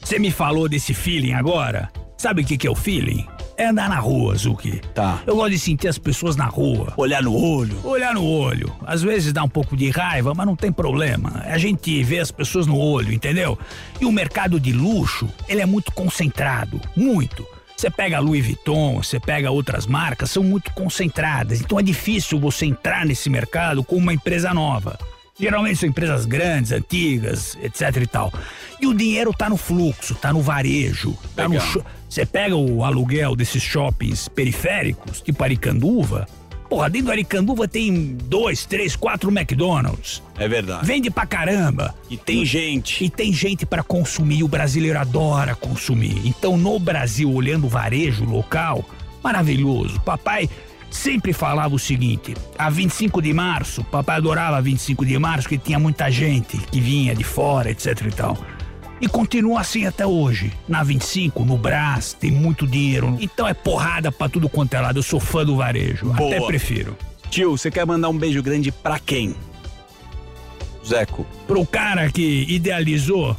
Você me falou desse feeling agora? Sabe o que, que é o feeling? É andar na rua, Zuki. Tá. Eu gosto de sentir as pessoas na rua. Olhar no olho. Olhar no olho. Às vezes dá um pouco de raiva, mas não tem problema. A gente vê as pessoas no olho, entendeu? E o mercado de luxo, ele é muito concentrado. Muito. Você pega a Louis Vuitton, você pega outras marcas, são muito concentradas. Então é difícil você entrar nesse mercado com uma empresa nova. Geralmente são empresas grandes, antigas, etc e tal. E o dinheiro tá no fluxo, tá no varejo, tá no Legal. sho- Você pega o aluguel desses shoppings periféricos, tipo Aricanduva. Porra, dentro do Aricanduva tem dois, três, quatro McDonald's. É verdade. Vende pra caramba. E tem gente. E tem gente pra consumir. O brasileiro adora consumir. Então, no Brasil, olhando o varejo local, maravilhoso. Papai sempre falava o seguinte: a 25 de março, papai adorava 25 de março, que tinha muita gente que vinha de fora, etc e tal. E continua assim até hoje. Na 25, no Brás, tem muito dinheiro. Então é porrada pra tudo quanto é lado. Eu sou fã do varejo. Até Boa. prefiro. Tio, você quer mandar um beijo grande pra quem? Zeco. Pro cara que idealizou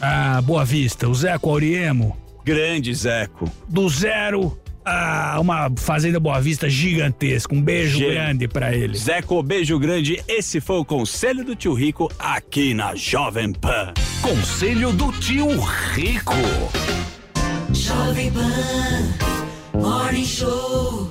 a Boa Vista, o Zeco Auriemo. Grande Zeco. Do zero a uma fazenda Boa Vista gigantesca. Um beijo Gê- grande pra ele. Zeco, beijo grande. Esse foi o conselho do tio Rico aqui na Jovem Pan. Conselho do tio Rico. Jovem Pan Morning Show.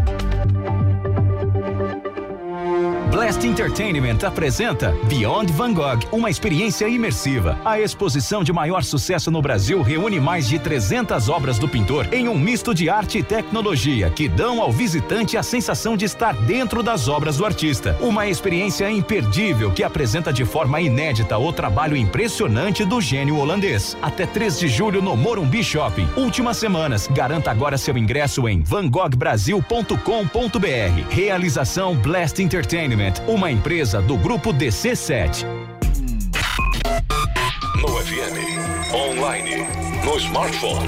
Blast Entertainment apresenta Beyond Van Gogh, uma experiência imersiva. A exposição de maior sucesso no Brasil reúne mais de 300 obras do pintor em um misto de arte e tecnologia que dão ao visitante a sensação de estar dentro das obras do artista. Uma experiência imperdível que apresenta de forma inédita o trabalho impressionante do gênio holandês. Até 3 de julho no Morumbi Shopping. Últimas semanas. Garanta agora seu ingresso em vangoghbrasil.com.br. Realização Blast Entertainment, uma empresa do grupo DC7. No FM, online, no smartphone.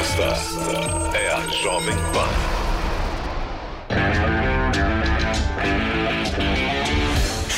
Esta é a Jovem Pan.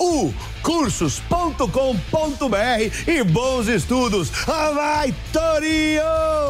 U cursos.com.br e bons estudos. Vai, Torinho!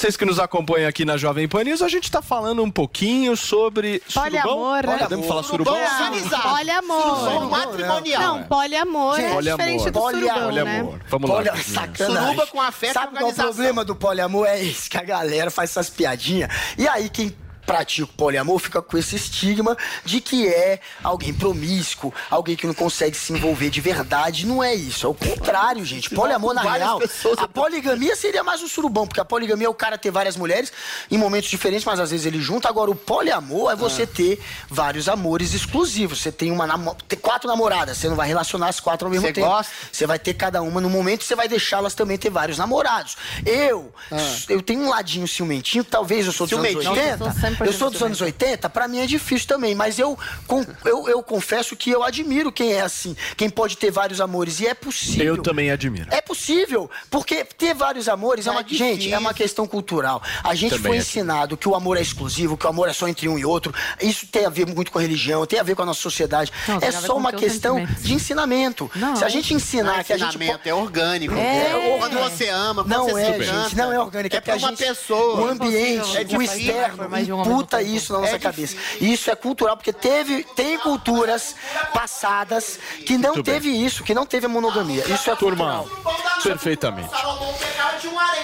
Vocês que nos acompanham aqui na Jovem Pan News, a gente está falando um pouquinho sobre Poliamor, surubão. né? Podemos falar surubão? Poliamor. Surubão matrimonial. Não, poliamor é Poliamor. diferente do Poliamor. surubão, né? Poliamor. Vamos lá. Olha, sacanagem. Suruba com afeto e Sabe qual é o problema do poliamor? É esse, que a galera faz essas piadinhas. E aí, quem pratica o poliamor fica com esse estigma de que é alguém promíscuo, alguém que não consegue se envolver de verdade. Não é isso, é o contrário, gente. Poliamor, na real, pessoas- a poligamia seria mais um surubão, porque a poligamia é o cara ter várias mulheres em momentos diferentes, mas às vezes ele junta. Agora, o poliamor é você ter vários amores exclusivos. Você tem uma namo- ter quatro namoradas, você não vai relacionar as quatro ao mesmo Você tempo. gosta? Você vai ter cada uma no momento e você vai deixá-las também ter vários namorados. Eu, eu tenho um ladinho ciumentinho, talvez eu sou dos anos Ciumentinho? 80. Eu sou 100% Eu sou dos anos 80, pra mim é difícil também, mas eu, com- eu, eu confesso que eu admiro quem é assim, quem pode ter vários amores, e é possível. Eu também admiro. É possível, porque ter vários amores é uma, gente, é uma questão cultural. A gente Também foi é. ensinado que o amor é exclusivo, que o amor é só entre um e outro. Isso tem a ver muito com a religião, tem a ver com a nossa sociedade. Não, é só uma questão de ensinamento. Não. Se a gente ensinar Não é que a gente ensinamento, é orgânico. É, Quando você ama, quando não você é, se gente, não é orgânico. É pra uma gente, pessoa. O ambiente, É o difícil. externo, mais de homem imputa corpo. isso na nossa É cabeça. Isso é cultural, porque teve, tem culturas passadas que não Muito bem. teve isso, que não teve a monogamia. Isso é Turma, cultural. perfeitamente.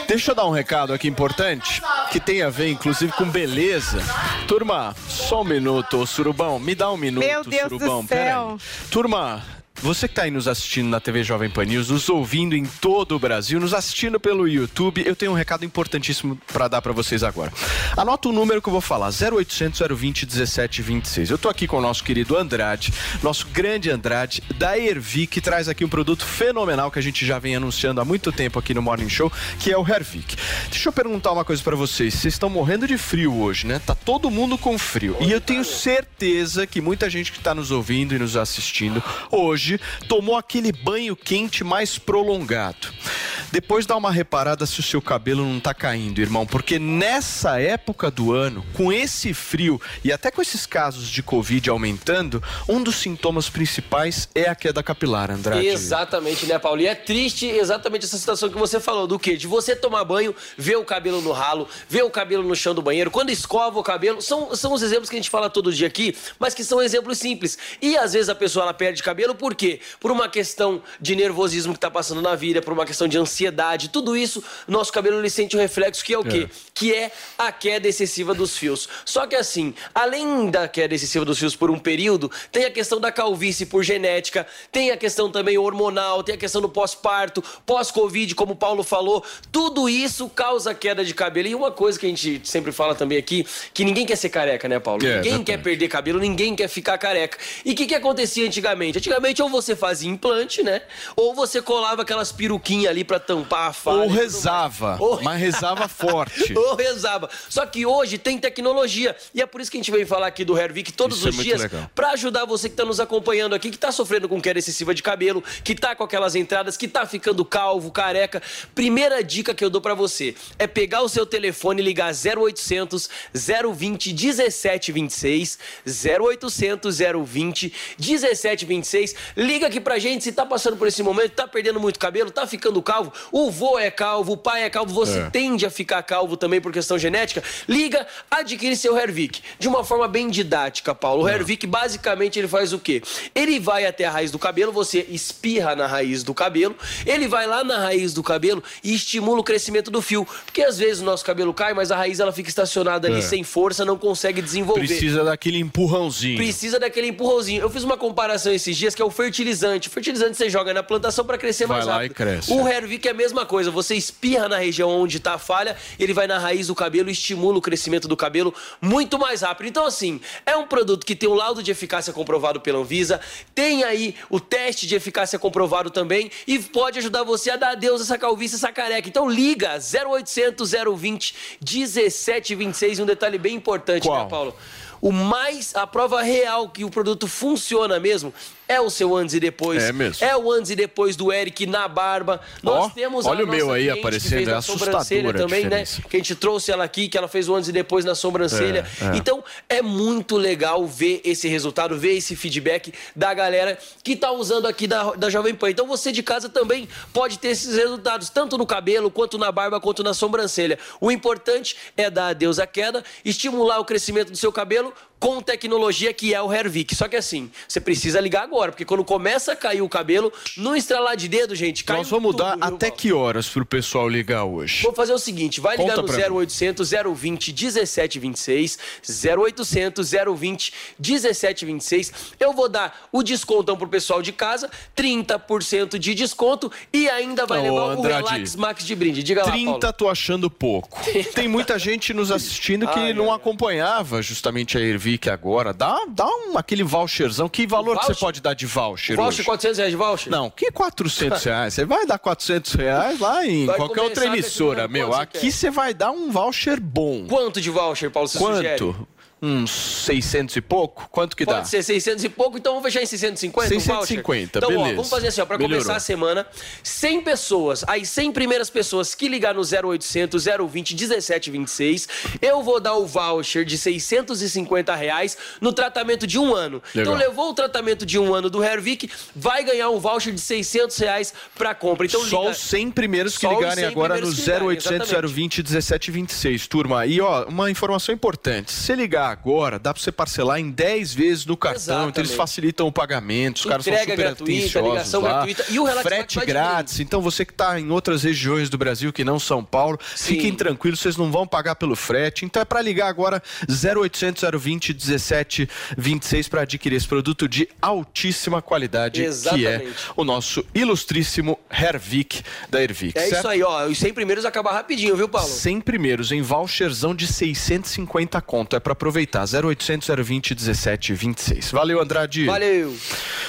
Deixa eu dar um recado aqui importante, que tem a ver, inclusive, com beleza. Turma, só um minuto, Surubão. Me dá um minuto, Meu Deus do Surubão. céu. Peraí. Turma, você que está aí nos assistindo na TV Jovem Pan News, nos ouvindo em todo o Brasil, nos assistindo pelo YouTube, eu tenho um recado importantíssimo para dar para vocês agora. Anota o número que eu vou falar, 0800 020 1726. Eu tô aqui com o nosso querido Andrade, nosso grande Andrade, da Ervic, que traz aqui um produto fenomenal que a gente já vem anunciando há muito tempo aqui no Morning Show, que é o Hervic. Deixa eu perguntar uma coisa para vocês. Vocês estão morrendo de frio hoje, né? Tá todo mundo com frio. E eu tenho certeza que muita gente que está nos ouvindo e nos assistindo hoje tomou aquele banho quente mais prolongado. Depois dá uma reparada se o seu cabelo não tá caindo, irmão, porque nessa época do ano, com esse frio e até com esses casos de Covid aumentando, um dos sintomas principais é a queda capilar, Andrade. Exatamente, né, Paulo? E é triste exatamente essa situação que você falou, do quê? De você tomar banho, ver o cabelo no ralo, ver o cabelo no chão do banheiro, quando escova o cabelo. São, são os exemplos que a gente fala todo dia aqui, mas que são exemplos simples. E às vezes a pessoa ela perde cabelo por quê? Por uma questão de nervosismo que tá passando na vida, por uma questão de ansiedade. Tudo isso, nosso cabelo ele sente o reflexo que é o quê? Que é a queda excessiva dos fios. Só que assim, além da queda excessiva dos fios por um período, tem a questão da calvície por genética, tem a questão também hormonal, tem a questão do pós-parto, pós-Covid, como o Paulo falou. Tudo isso causa queda de cabelo. E uma coisa que a gente sempre fala também aqui, que ninguém quer ser careca, né, Paulo? É, ninguém exatamente. quer perder cabelo, ninguém quer ficar careca. E o que, que acontecia antigamente? Antigamente, ou você fazia implante, né? Ou você colava aquelas peruquinhas ali pra tampar a falha. Ou rezava, Ou- mas rezava forte. Ou rezava. Só que hoje tem tecnologia. E é por isso que a gente veio falar aqui do Hervik todos Isso é os muito dias. Pra ajudar você que tá nos acompanhando aqui, que tá sofrendo com queda excessiva de cabelo, que tá com aquelas entradas, que tá ficando calvo, careca. Primeira dica que eu dou pra você é pegar o seu telefone e ligar 0800 020 1726. 0800 020 1726. Liga aqui pra gente se tá passando por esse momento, tá perdendo muito cabelo, tá ficando calvo. o vô é calvo, o pai é calvo, você É. tende a ficar calvo também por questão genética, liga, adquire seu Hervik. De uma forma bem didática, Paulo. O Hervik, basicamente, ele faz o quê? Ele vai até a raiz do cabelo, você espirra na raiz do cabelo, ele vai lá na raiz do cabelo e estimula o crescimento do fio. Porque às vezes o nosso cabelo cai, mas a raiz ela fica estacionada ali É. sem força, não consegue desenvolver. Precisa daquele empurrãozinho. Precisa daquele empurrãozinho. Eu fiz uma comparação esses dias que é o fertilizante. O fertilizante você joga na plantação para crescer Vai mais lá rápido. e cresce. O Hervik é a mesma coisa. Você espirra na região onde está a falha, ele vai na raiz do cabelo e estimula o crescimento do cabelo muito mais rápido. Então, assim, é um produto que tem um laudo de eficácia comprovado pela Anvisa, tem aí o teste de eficácia comprovado também e pode ajudar você a dar adeus a essa calvície, essa careca. Então, liga 0800 020 1726. E um detalhe bem importante, né, Paulo? O mais, a prova real que o produto funciona mesmo é o seu antes e depois. É mesmo. É o antes e depois do Eric na barba. Nós Ó, temos olha o meu aí aparecendo, é sobrancelha também, né? Que a gente trouxe ela aqui, que ela fez o antes e depois na sobrancelha. É, é. Então, é muito legal ver esse resultado, ver esse feedback da galera que tá usando aqui da, da Jovem Pan. Então, você de casa também pode ter esses resultados, tanto no cabelo, quanto na barba, quanto na sobrancelha. O importante é dar adeus à queda, estimular o crescimento do seu cabelo com tecnologia que é o Hervik. Só que assim, você precisa ligar agora, porque quando começa a cair o cabelo, não estralar de dedo, gente, cai Nós vamos tudo, dar viu, até que horas pro pessoal ligar hoje? Vou fazer o seguinte, vai ligar Conta no pra mim. 0800 020 1726, 0800 020 1726. Eu vou dar o descontão pro pessoal de casa, 30% de desconto e ainda vai Ô, levar o Andrade, Relax Max de brinde. Diga lá, 30 Paulo. tô achando pouco. Tem muita gente nos assistindo que Ai, não acompanhava justamente a Ervic agora. Dá, dá um, aquele voucherzão. Que valor que você voucher? pode dar de voucher Voucher, hoje? 400 reais de voucher? Não, que 400 reais? Você vai dar 400 reais lá em Vai qualquer outra emissora, meu. quanto Aqui você vai dar um voucher bom. Quanto de voucher, Paulo, você sugere? Uns 600 e pouco? Quanto que Pode dá? ser 600 e pouco, então vamos fechar em 650 um 650, voucher? Então, ó, beleza. vamos fazer assim, ó, pra Melhorou. começar a semana, 100 pessoas, as 100 primeiras pessoas que ligar no 0800 020 1726, eu vou dar o voucher de 650 reais no tratamento de um ano. Legal. Então, levou o tratamento de um ano do Hervik, vai ganhar um voucher de 600 reais pra compra. Então, Só liga... os 100 primeiros que Só ligarem 100 agora no primeiros que ligarem, 0800 exatamente. 020 1726, turma. E ó, uma informação importante: se ligar agora, dá pra você parcelar em 10 vezes no cartão, então eles Exatamente. facilitam o pagamento, os caras são Entrega super gratuita, ligação lá. gratuita e o Relax frete grátis. Então você que tá em outras regiões do Brasil que não São Paulo, fiquem tranquilos, vocês não vão pagar pelo frete. Então é pra ligar agora 0800 020 1726 para adquirir esse produto de altíssima qualidade, que é Exatamente. o nosso ilustríssimo Hervik da Ervik. É certo? isso aí, ó. Os 100 primeiros acabar rapidinho, viu, Paulo? 100 primeiros em voucherzão de 650 conto. É pra aproveitar. 0800 020 17 26. Valeu, Andrade. Valeu.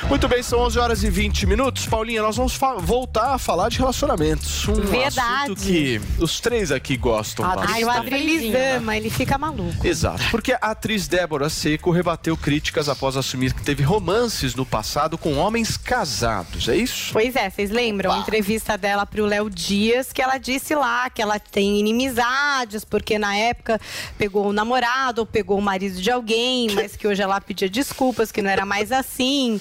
Muito bem, são 11 horas e 20 minutos. Paulinha, nós vamos voltar a falar de relacionamentos. Um Verdade. assunto que os três aqui gostam Ai, o bastante. Adriles ama, ele fica maluco. Exato, porque a atriz Débora Seco rebateu críticas após assumir que teve romances no passado com homens casados, é isso? Pois é, vocês lembram a entrevista dela pro Léo Dias, que ela disse lá que ela tem inimizades, porque na época pegou o namorado ou pegou o marido de alguém, mas que hoje ela pedia desculpas, que não era mais assim,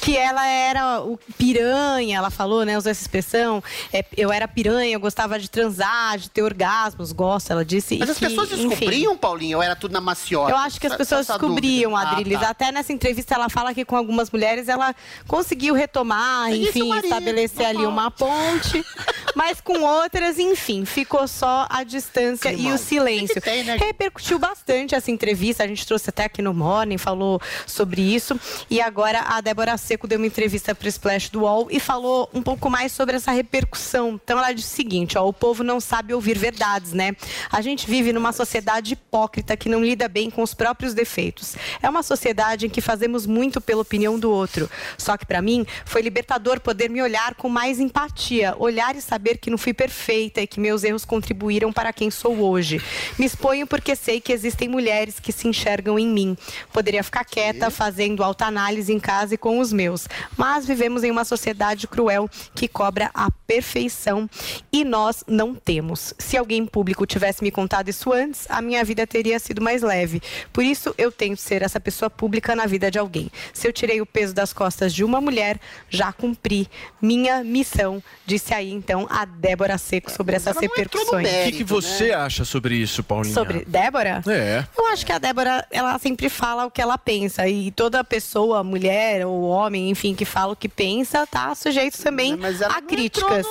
que ela era o piranha, ela falou, né, usou essa expressão, é, eu era piranha, eu gostava de transar, de ter orgasmos, gosta, ela disse. Mas e as que, pessoas enfim, descobriam, Paulinho, ou era tudo na maciota? eu acho que as Essa- pessoas essa descobriam, dúvida. Ah, tá. Até nessa entrevista ela fala que com algumas mulheres ela conseguiu retomar, Isso, enfim, estabelecer ali uma ponte. Mas com outras, enfim, ficou só a distância e o silêncio. Tem né? Repercutiu bastante essa entrevista. A gente trouxe até aqui no Morning, falou sobre isso. E agora a Débora Seco deu uma entrevista para o Splash do UOL e falou um pouco mais sobre essa repercussão. Então ela disse o seguinte: ó, o povo não sabe ouvir verdades, né? A gente vive numa sociedade hipócrita que não lida bem com os próprios defeitos. É uma sociedade em que fazemos muito pela opinião do outro. Só que para mim foi libertador poder me olhar com mais empatia, olhar e saber que não fui perfeita e que meus erros contribuíram para quem sou hoje. Me exponho porque sei que existem mulheres que se enxergam em mim. Poderia ficar quieta fazendo autoanálise em casa e com os meus, mas vivemos em uma sociedade cruel que cobra a perfeição e nós não temos. Se alguém público tivesse me contado isso antes, a minha vida teria sido mais leve. Por isso eu tento ser essa pessoa pública na vida de alguém. Se eu tirei o peso das costas de uma mulher, já cumpri minha missão, disse aí então a Débora Seco sobre essas repercussões. O que, que você acha sobre isso, Paulinha? Sobre Débora? É. Eu acho que a Débora, ela sempre fala o que ela pensa. E toda pessoa, mulher ou homem, enfim, que fala o que pensa, tá sujeito também a críticas.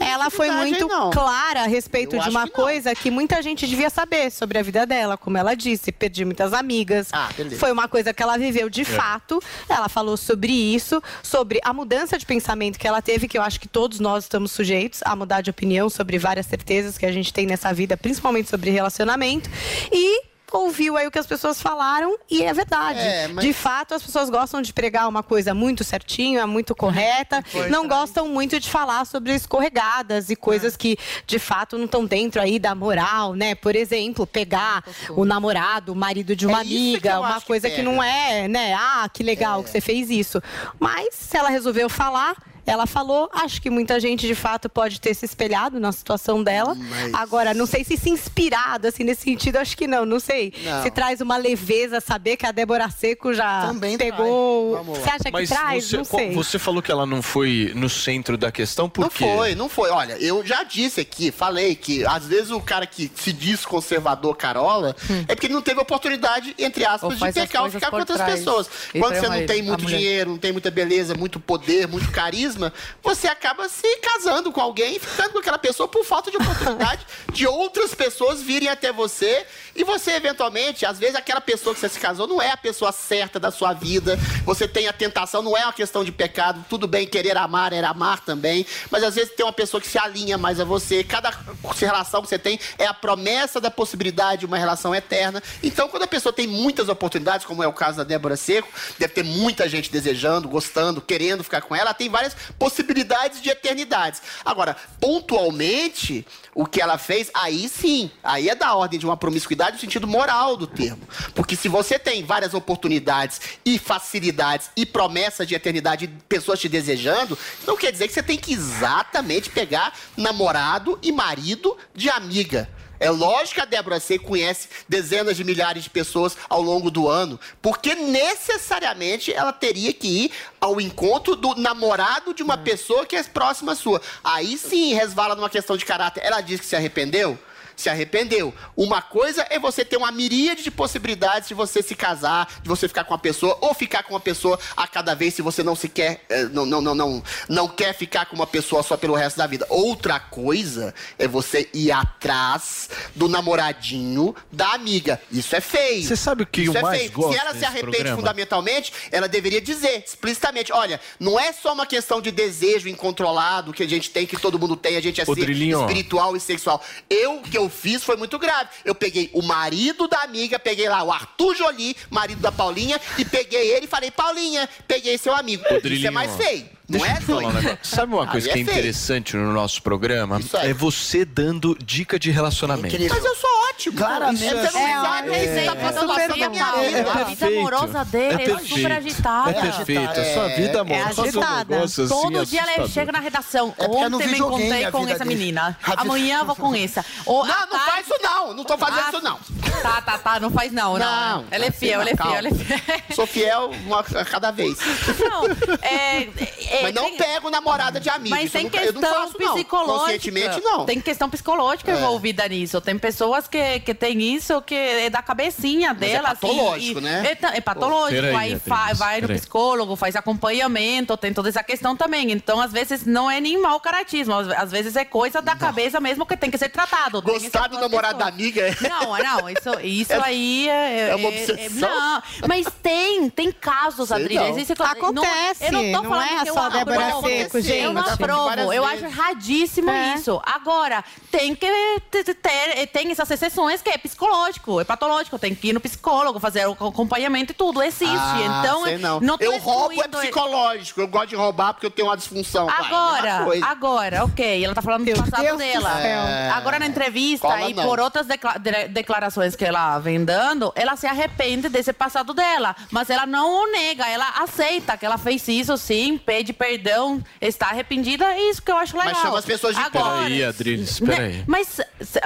ela foi muito não. clara a respeito Eu de uma que coisa que muita gente devia saber sobre a vida dela. Como ela disse, perdi muitas amigas. Ah, foi uma coisa que ela viveu de É. fato. Ela falou sobre isso, sobre a mudança de pensamento que ela teve, que eu acho que todos nós estamos sujeitos a mudar de opinião sobre várias certezas que a gente tem nessa vida, principalmente sobre relacionamento. E ouviu aí o que as pessoas falaram e é verdade. É, mas- De fato, as pessoas gostam de pregar uma coisa muito certinha, muito correta, não gostam muito de falar sobre escorregadas e coisas que de fato não estão dentro aí da moral, né? Por exemplo, pegar o namorado, o marido de uma É que amiga, uma que coisa que, pega. não é, né? Ah, que legal que você fez isso. Mas se ela resolveu falar, ela falou, acho que muita gente de fato pode ter se espelhado na situação dela. Agora, não sei se se inspirado, assim, nesse sentido, acho que não, não sei. Não. Se traz uma leveza saber que a Débora Seco já pegou. Você acha que Mas traz? você, não sei. você falou que ela não foi no centro da questão, por Não quê? foi, não foi. Olha, eu já disse aqui, falei que às vezes o cara que se diz conservador carola é porque ele não teve oportunidade, entre aspas, de pecar ou ficar com outras trás. pessoas. E Quando você não tem muito dinheiro, não tem muita beleza, muito poder, muito carisma, você acaba se casando com alguém ficando com aquela pessoa por falta de oportunidade de outras pessoas virem até você. E você, eventualmente, às vezes aquela pessoa que você se casou não é a pessoa certa da sua vida, você tem a tentação, não é uma questão de pecado, tudo bem querer amar, era amar também, mas às vezes tem uma pessoa que se alinha mais a você, cada relação que você tem é a promessa da possibilidade de uma relação eterna. Então, quando a pessoa tem muitas oportunidades, como é o caso da Débora Seco, deve ter muita gente desejando, gostando, querendo ficar com ela tem várias possibilidades de eternidades. Agora, pontualmente, o que ela fez, aí sim, aí é da ordem de uma promiscuidade no sentido moral do termo. Porque se você tem várias oportunidades e facilidades e promessas de eternidade, pessoas te desejando, não quer dizer que você tem que exatamente pegar namorado e marido de amiga. É lógico que a Débora C conhece dezenas de milhares de pessoas ao longo do ano, porque necessariamente ela teria que ir ao encontro do namorado de uma pessoa que é próxima sua. Aí sim resvala numa questão de caráter. Ela diz que se arrependeu? Se arrependeu. Uma coisa é você ter uma miríade de possibilidades de você se casar, de você ficar com uma pessoa, ou ficar com uma pessoa a cada vez se você não se quer, eh, não, não, não, não, não quer ficar com uma pessoa só pelo resto da vida. Outra coisa é você ir atrás do namoradinho da amiga. Isso é feio. Você sabe o que Isso eu é mais feio. gosto Se ela se arrepende programa? fundamentalmente, ela deveria dizer explicitamente: olha, não é só uma questão de desejo incontrolado que a gente tem, que todo mundo tem, a gente é Ô, espiritual e sexual. Eu, que eu fiz foi muito grave. Eu peguei o marido da amiga, peguei lá o Arthur Jolie, marido da Paulinha, e peguei ele e falei: Paulinha, peguei seu amigo. Isso é mais feio. Não Deixa é eu te falar um negócio. Sabe uma coisa Aí que é é interessante no nosso programa? aí. É você dando dica de relacionamento. Mas eu sou ótimo. Claramente. Você não É, sabe. é, tá é falando super assim, minha normal. vida. É A vida perfeito. amorosa dele é, perfeito. super agitada. É perfeito. A sua vida amorosa é um agitada. assim Todo dia ela chega na redação. É é Ontem me encontrei a com essa dele. menina. A Amanhã eu vou com essa. Ou, Não, não faz isso não. Não tô fazendo Ah, isso não. Tá, tá, tá. Não faz não, não. Ela é fiel, ela é fiel, ela é fiel. Sou fiel uma a cada vez. Não, é, é, Mas não pego namorada de amigo. Mas Isso tem questão psicológica. Conscientemente, não. Tem questão psicológica É. envolvida nisso. Tem pessoas que, que tem isso que é da cabecinha Mas é dela. patológico, assim, né? É, é patológico. Peraí, aí fa- vai no psicólogo, faz acompanhamento, tem toda essa questão também. Então, às vezes, não é nem mau caratismo. Às, vezes é coisa da cabeça mesmo que tem que ser tratado. Gostar do namorado da amiga é... Não, não, isso, isso É- aí é, é uma obsessão? não, mas tem, tem casos, Sei Adriana. não. Existe- Acontece, Não, eu não tô não falando é que eu só a Débora aprovo. Seco, Eu não gente. aprovo. Eu vezes. acho erradíssimo É. isso. Agora, tem que ter, tem essas exceções que é psicológico, é patológico. Tem que ir no psicólogo, fazer o acompanhamento e tudo. Existe. Ah, então, sei não. tô eu roubo é psicológico. Eu gosto de roubar porque eu tenho uma disfunção. Vai, é Agora, coisa. agora, ok, ela tá falando do passado Deus dela. É. Agora na entrevista Cola e não. por outras decla- de- declarações que ela vem dando, ela se arrepende desse passado dela, mas ela não o nega, ela aceita que ela fez isso sim, pede perdão, está arrependida, é isso que eu acho legal. Mas chama as pessoas de Agora, Peraí, Adriles, peraí. né, Mas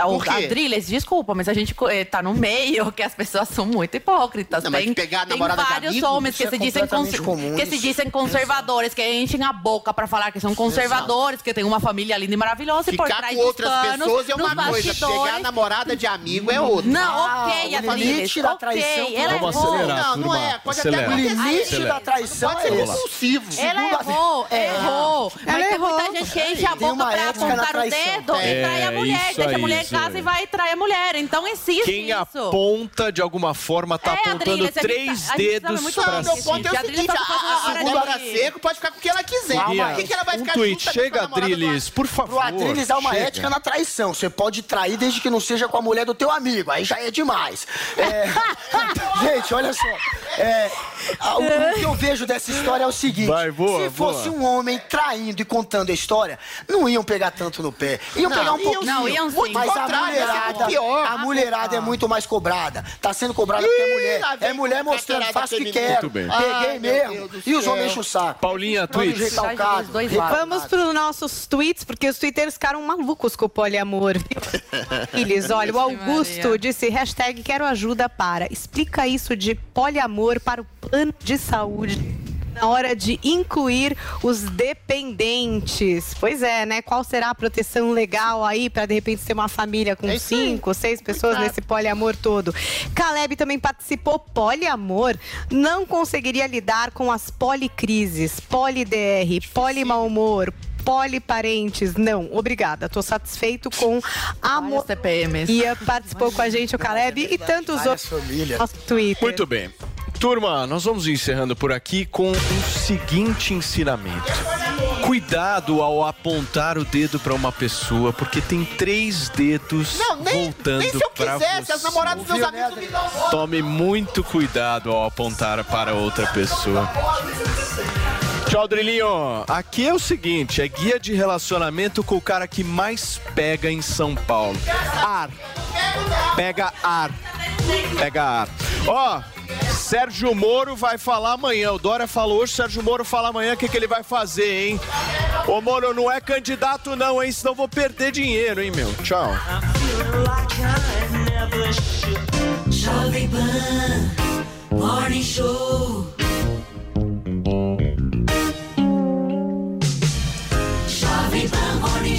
O Por quê? Adriles, desculpa, mas a gente eh, tá no meio que as pessoas são muito hipócritas. Não, tem pegar a tem namorada de vários amigo, homens que isso se, é dizem comum, que se dizem conservadores, que enchem a boca pra falar que são conservadores, que tem uma família linda e maravilhosa e por Ficar trás com outras panos, pessoas é uma coisa, bastidores- pegar a namorada de amigo é outra. Não, Ah, ok, o Adriles, limite da traição ok, ela Vamos errou. acelerar, Não, não é. Pode Acelera. até O limite Acelera. da traição Pode é ser esse. compulsivo. Ela errou, errou. Mas Ela tem errou. muita gente que enche a boca pra apontar o dedo É, e trai a mulher. isso Deixa a mulher em casa e vai e trai a mulher. Então existe Quem isso. aponta de alguma forma tá É, apontando três tá- dedos muito pra bem Meu disso. ponto é o seguinte, a, a, a agora Débora de- Seco pode ficar com o que ela quiser. Calma. Por que, que ela vai Um ficar tweet. Chega, Adriles, por favor. Pro Adriles há uma chega. ética na traição. Você pode trair desde que não seja com a mulher do teu amigo. Aí já é demais. É, Gente, olha só. É, o, o que eu vejo dessa história é o seguinte: Vai, boa, se fosse boa. um homem traindo e contando a história, não iam pegar tanto no pé. Iam Não, pegar um pouquinho. não, iam sim. Muito mas a mulherada, pior. A mulherada é muito mais cobrada. Tá sendo cobrada porque é mulher. É mulher mostrando, faço o que quero. Bem. Peguei Ai, mesmo. E os homens enchem o saco. Paulinha, tweets. Vamos para os nossos tweets, porque os twitteiros ficaram malucos com o poliamor. Eles, olha, o Augusto disse, hashtag quero ajuda para. Explica isso de poliamor para o plano de saúde na hora de incluir os dependentes. Pois é, né? Qual será a proteção legal aí para de repente ter uma família com É cinco, seis pessoas Cuidado. nesse poliamor todo? Caleb também participou. Poliamor não conseguiria lidar com as policrises, poli-DR, poli-mau humor, poliparentes. Não, obrigada. Tô satisfeito com a TPMs. Ia participou com a gente o Caleb e tantos Várias outros nosso Twitter. Muito bem. Turma, nós vamos encerrando por aqui com o seguinte ensinamento. Cuidado ao apontar o dedo para uma pessoa, porque tem três dedos Não, nem, voltando nem se eu para você. as namoradas dos meus amigos me dão. Tome muito cuidado ao apontar para outra pessoa. Tchau, Drilinho. Aqui é o seguinte, é guia de relacionamento com o cara que mais pega em São Paulo. Ar. Pega ar. Pega ar. Ó, Sérgio Moro vai falar amanhã. O Dória falou hoje, Sérgio Moro fala amanhã o que, que ele vai fazer, hein? Ô, Moro, não é candidato não, hein? Senão vou perder dinheiro, hein, meu? Tchau. Jovem Pan Morning Show.